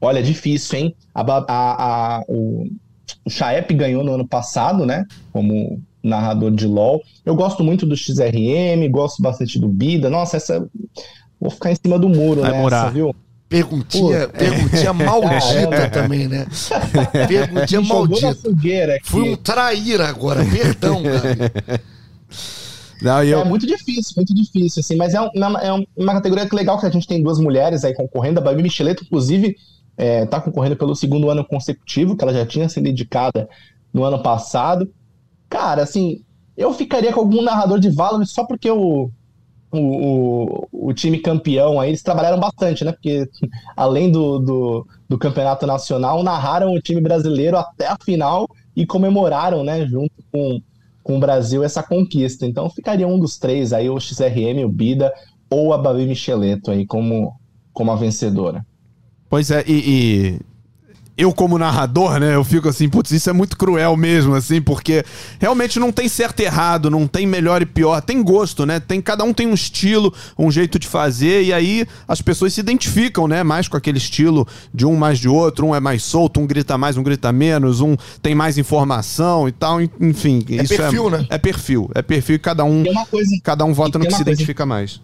Olha, difícil, hein? A, a, a, o, o Chaep ganhou no ano passado, né? Como narrador de LoL. Eu gosto muito do XRM, gosto bastante do Bida. Nossa, essa. Vou ficar em cima do muro, Vai morar. viu? Perguntinha, perguntinha maldita também, né? Perguntinha maldita. fogueira aqui. Fui um traíra agora, perdão, Gabi. Não, eu... É muito difícil, muito difícil, assim, mas é, um- uma, é um- uma categoria que legal que a gente tem duas mulheres aí concorrendo. A Babi Micheleto, inclusive, é, tá concorrendo pelo segundo ano consecutivo, que ela já tinha sido indicada no ano passado. Cara, assim, eu ficaria com algum narrador de Valorant só porque o, o, o, o time campeão aí, eles trabalharam bastante, né? Porque além do, do, do campeonato nacional, narraram o time brasileiro até a final e comemoraram, né, junto com, com o Brasil, essa conquista. Então ficaria um dos três aí, o XRM, o Bida ou a Babi Micheleto aí como, como a vencedora. Pois é, e, e eu como narrador, né, eu fico assim, putz, isso é muito cruel mesmo, assim, porque realmente não tem certo e errado, não tem melhor e pior, tem gosto, né? Tem cada um tem um estilo, um jeito de fazer e aí as pessoas se identificam, né, mais com aquele estilo de um mais de outro, um é mais solto, um grita mais, um grita menos, um tem mais informação e tal, enfim, É isso perfil, é, né? É perfil, é perfil e cada um coisa, cada um vota no que se coisa- identifica mais.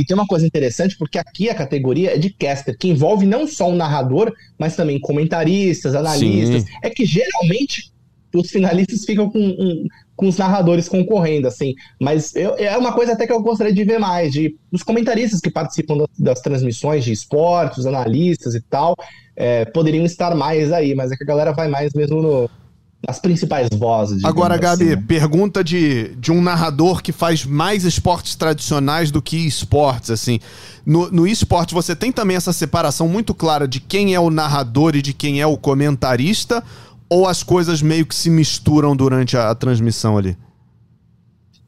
E tem uma coisa interessante, porque aqui a categoria é de caster, que envolve não só o narrador, mas também comentaristas, analistas. É que geralmente os finalistas ficam com, um- com os narradores concorrendo, assim. Mas eu- é uma coisa até que eu gostaria de ver mais, de os comentaristas que participam das, das transmissões de esportes, os analistas e tal, é, poderiam estar mais aí, mas é que a galera vai mais mesmo no, nas principais vozes. Agora, Gabi, assim, pergunta de, de um narrador que faz mais esportes tradicionais do que esportes, assim. No, no esporte, você tem também essa separação muito clara de quem é o narrador e de quem é o comentarista? Ou as coisas meio que se misturam durante a, a transmissão ali?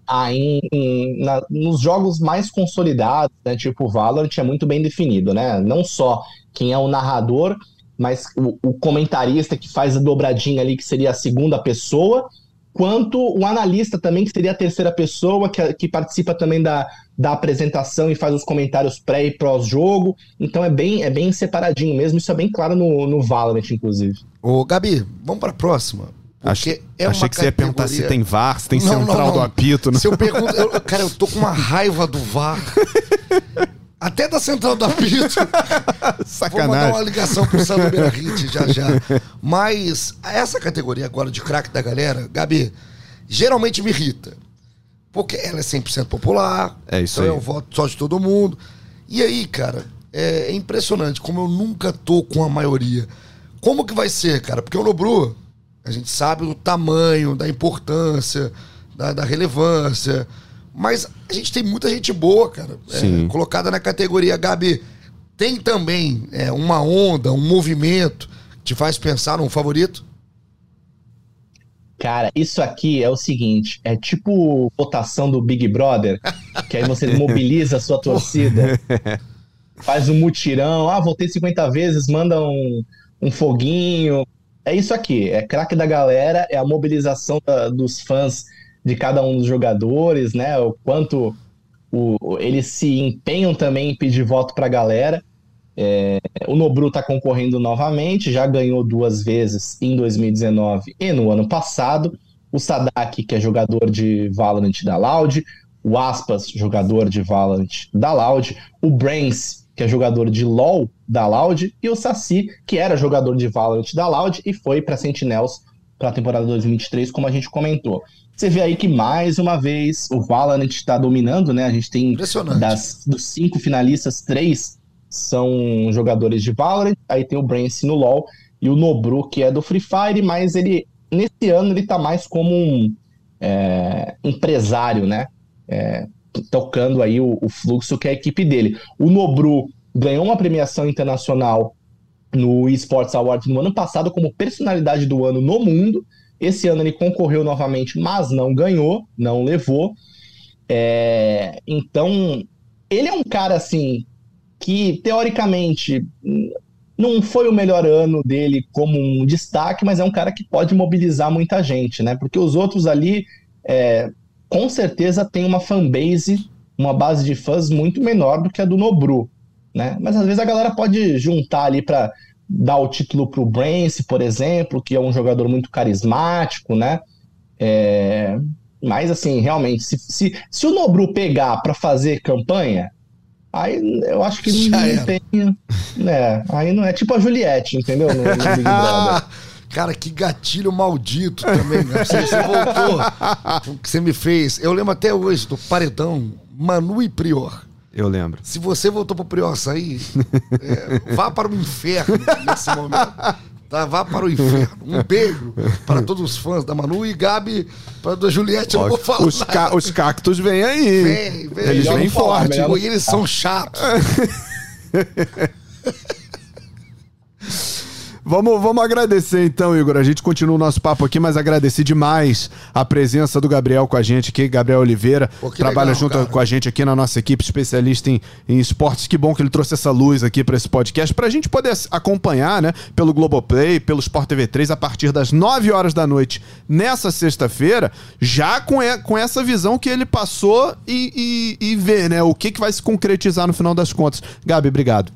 Ah, em- em- na- nos jogos mais consolidados, né, tipo o Valorant, é muito bem definido, né? Não só quem é o narrador, mas o, o comentarista que faz a dobradinha ali, que seria a segunda pessoa, quanto o analista também, que seria a terceira pessoa, que, que participa também da, da apresentação e faz os comentários pré e pós-jogo. Então é bem, é bem separadinho mesmo, isso é bem claro no, no Valorant, inclusive. Ô, Gabi, vamos pra próxima. Achei, é achei que você ia perguntar se tem VAR, se tem Não, não, central não. do apito. Né? Se eu pergunto. eu- cara, eu tô com uma raiva do VAR. Até da central do apito. Vou mandar uma Sacanagem. ligação pro Sandro Beirahit já já. Mas essa categoria agora de craque da galera, Gabi, geralmente me irrita. Porque ela é 100% popular. É isso então aí. eu voto só de todo mundo. E aí, cara, é impressionante como eu nunca tô com a maioria. Como que vai ser, cara? Porque o Nobru, a gente sabe o tamanho, da importância, da, da relevância. Mas a gente tem muita gente boa, cara, é, Sim. colocada na categoria. Gabi, tem também é, uma onda, um movimento que te faz pensar num favorito? Cara, isso aqui é o seguinte: é tipo votação do Big Brother, que aí você mobiliza a sua torcida, faz um mutirão, ah, votei 50 vezes, manda um, um foguinho. É isso aqui, é craque da galera, é a mobilização da- dos fãs de cada um dos jogadores, né? O quanto o- eles se empenham também em pedir voto pra galera. É, o Nobru está concorrendo novamente, já ganhou duas vezes em 2019 e no ano passado. O Sadak, que é jogador de Valorant da Loud, o Aspas, jogador de Valorant da Loud, o Brains, que é jogador de LoL da Loud, e o Saci, que era jogador de Valorant da Loud e foi para Sentinels para a temporada 2023, como a gente comentou. Você vê aí que mais uma vez o Valorant está dominando, né? A gente tem das, dos cinco finalistas, três são jogadores de Valorant, aí tem o Brance no LoL e o Nobru, que é do Free Fire, mas ele, nesse ano, ele tá mais como um é, empresário, né? É, tocando aí o, o fluxo que é a equipe dele. O Nobru ganhou uma premiação internacional no Esports Awards no ano passado como personalidade do ano no mundo. Esse ano ele concorreu novamente, mas não ganhou, não levou. É, então, ele é um cara assim que teoricamente não foi o melhor ano dele como um destaque, mas é um cara que pode mobilizar muita gente, né? Porque os outros ali, é, com certeza, tem uma fanbase, uma base de fãs muito menor do que a do Nobru, né? Mas às vezes a galera pode juntar ali para dar o título pro Brance, por exemplo, que é um jogador muito carismático, né? É, mas assim, realmente, se, se, se o Nobru pegar para fazer campanha, aí eu acho que Já não era. tem. Né, aí não é tipo a Juliette, entendeu? No, no. Cara, que gatilho maldito também, né? Você, você voltou. O que você me fez. Eu lembro até hoje do paredão Manu e Prior. Eu lembro. Se você voltou pro Prior sair, é, vá para o inferno nesse momento. Tá? Vá para o inferno. Um beijo para todos os fãs da Manu e Gabi, para da Juliette, eu não vou falar Os, ca- os cactos vêm aí. Vem, vem. Eles vêm falar, forte. e eles são chatos. Vamos, vamos agradecer então, Igor. A gente continua o nosso papo aqui, mas agradecer demais a presença do Gabriel com a gente aqui, Gabriel Oliveira. Pô, que trabalha legal, junto cara. com a gente aqui na nossa equipe, especialista em, em esportes. Que bom que ele trouxe essa luz aqui para esse podcast, para a gente poder acompanhar, né, pelo Globoplay, pelo Sport TV 3, a partir das 9 horas da noite, nessa sexta-feira, já com, e- com essa visão que ele passou e, e, e ver, né, o que, que vai se concretizar no final das contas. Gabi, obrigado.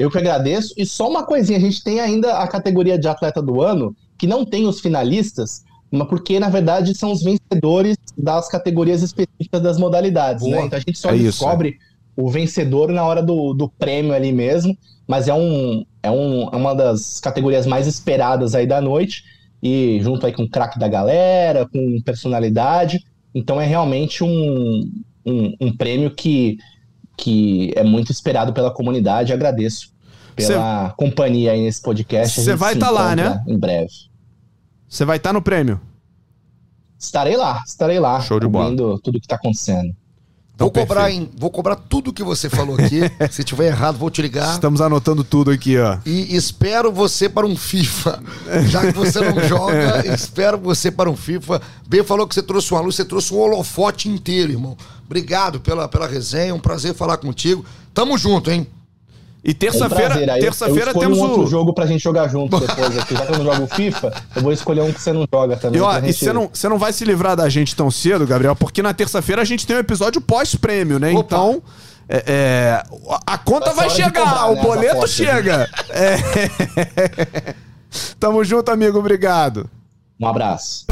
Eu que agradeço. E só uma coisinha, a gente tem ainda a categoria de atleta do ano, que não tem os finalistas, mas porque, na verdade, são os vencedores das categorias específicas das modalidades, Boa. né? Então a gente só É isso, descobre o vencedor na hora do, do prêmio ali mesmo, mas é, um, é, um, é uma das categorias mais esperadas aí da noite, e junto aí com o craque da galera, com personalidade, então é realmente um, um, um prêmio que, que é muito esperado pela comunidade, agradeço pela companhia aí nesse podcast. Cê gente vai se tá lá, né? Em breve. Você vai estar no prêmio? Estarei lá, estarei lá. Show de bola. tudo que tá acontecendo. Então, vou, cobrar em, vou cobrar tudo que você falou aqui. Se tiver errado, vou te ligar. Estamos anotando tudo aqui, ó. E espero você para um FIFA. Já que você não joga, espero você para um FIFA. B falou que você trouxe uma luz, você trouxe um holofote inteiro, irmão. Obrigado pela, pela resenha, um prazer falar contigo. Tamo junto, hein? E terça-feira, eu- terça-feira temos um outro o. jogo pra gente jogar junto depois aqui. Já que eu não jogo FIFA, eu vou escolher um que você não joga também. E, ó, pra e gente- você não, você não vai se livrar da gente tão cedo, Gabriel, porque na terça-feira a gente tem um episódio pós-prêmio, né? Opa. Então. é, é, a conta vai Vai chegar, cobrar, o né, as boleto chega. É. Tamo junto, amigo. Obrigado. Um abraço.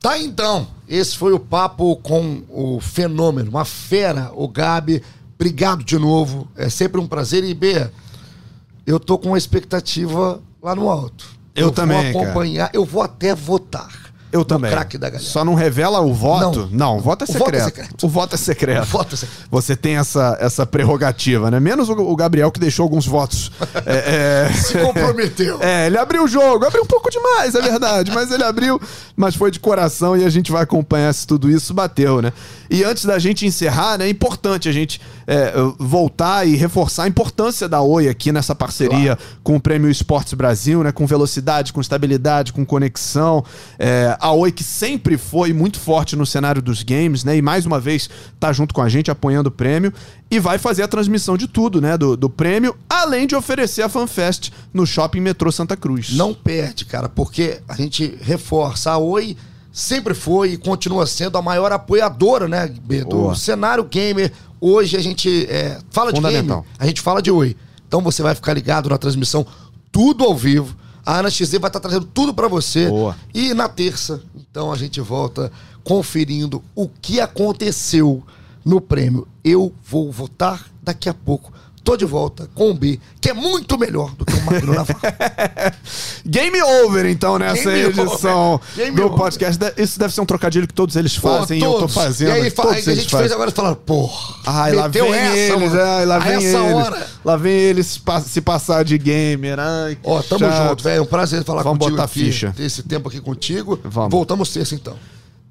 Tá então, esse foi o papo com o fenômeno, uma fera, o Gabi. Obrigado de novo, é sempre um prazer. E B, eu tô com uma expectativa lá no alto. Eu também, Vou cara. acompanhar, eu vou até votar. Eu também. craque da galera. Só não revela o voto? Não, o voto é O voto é secreto. O voto é secreto. O voto é secreto. Você tem essa, essa prerrogativa, né? Menos o, o Gabriel que deixou alguns votos. É, é... Se comprometeu. É, ele abriu o jogo, abriu um pouco demais, é verdade, mas ele abriu, mas foi de coração e a gente vai acompanhar se tudo isso bateu, né? E antes da gente encerrar, né, é importante a gente é, voltar e reforçar a importância da Oi aqui nessa parceria com o Prêmio Esportes Brasil, né? Com velocidade, com estabilidade, com conexão. É, a Oi que sempre foi muito forte no cenário dos games, né? E mais uma vez tá junto com a gente apoiando o prêmio e vai fazer a transmissão de tudo, né? Do, do prêmio, além de oferecer a FanFest no Shopping Metrô Santa Cruz. Não perde, cara, porque a gente reforça. A Oi sempre foi e continua sendo a maior apoiadora, né, do Boa. cenário gamer. Hoje a gente é, fala de game, a gente fala de Oi. Então você vai ficar ligado na transmissão, tudo ao vivo. A Ana XZ vai estar trazendo tudo pra você. Boa. E na terça, então a gente volta conferindo o que aconteceu no prêmio. Eu vou votar daqui a pouco. Tô de volta com o B, que é muito melhor do que o Magno Navarro. Game over, então, nessa Game edição over. Do podcast. De- Isso deve ser um trocadilho que todos eles fazem e Pô, eu tô todos. fazendo. E aí, fa- todos aí a gente fazem. fez agora falando, porra. Ai, lá vem eles, mano. ai, lá vem essa eles. hora. Lá vem eles se pa- se passar de gamer. Ai, que Ó, tamo chato. junto, velho. É um prazer falar Vamos contigo botar aqui, ficha. ter esse tempo aqui contigo. Vamos. Voltamos terça, então.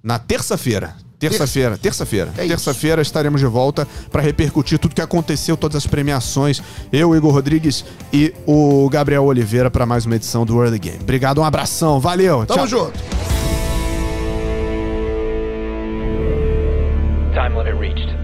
Na terça-feira. Terça-feira, terça-feira. É terça-feira estaremos de volta para repercutir tudo que aconteceu, todas as premiações. Eu, Igor Rodrigues e o Gabriel Oliveira para mais uma edição do World Game. Obrigado, um abração, valeu. Tamo tchau. junto. Time limit reached.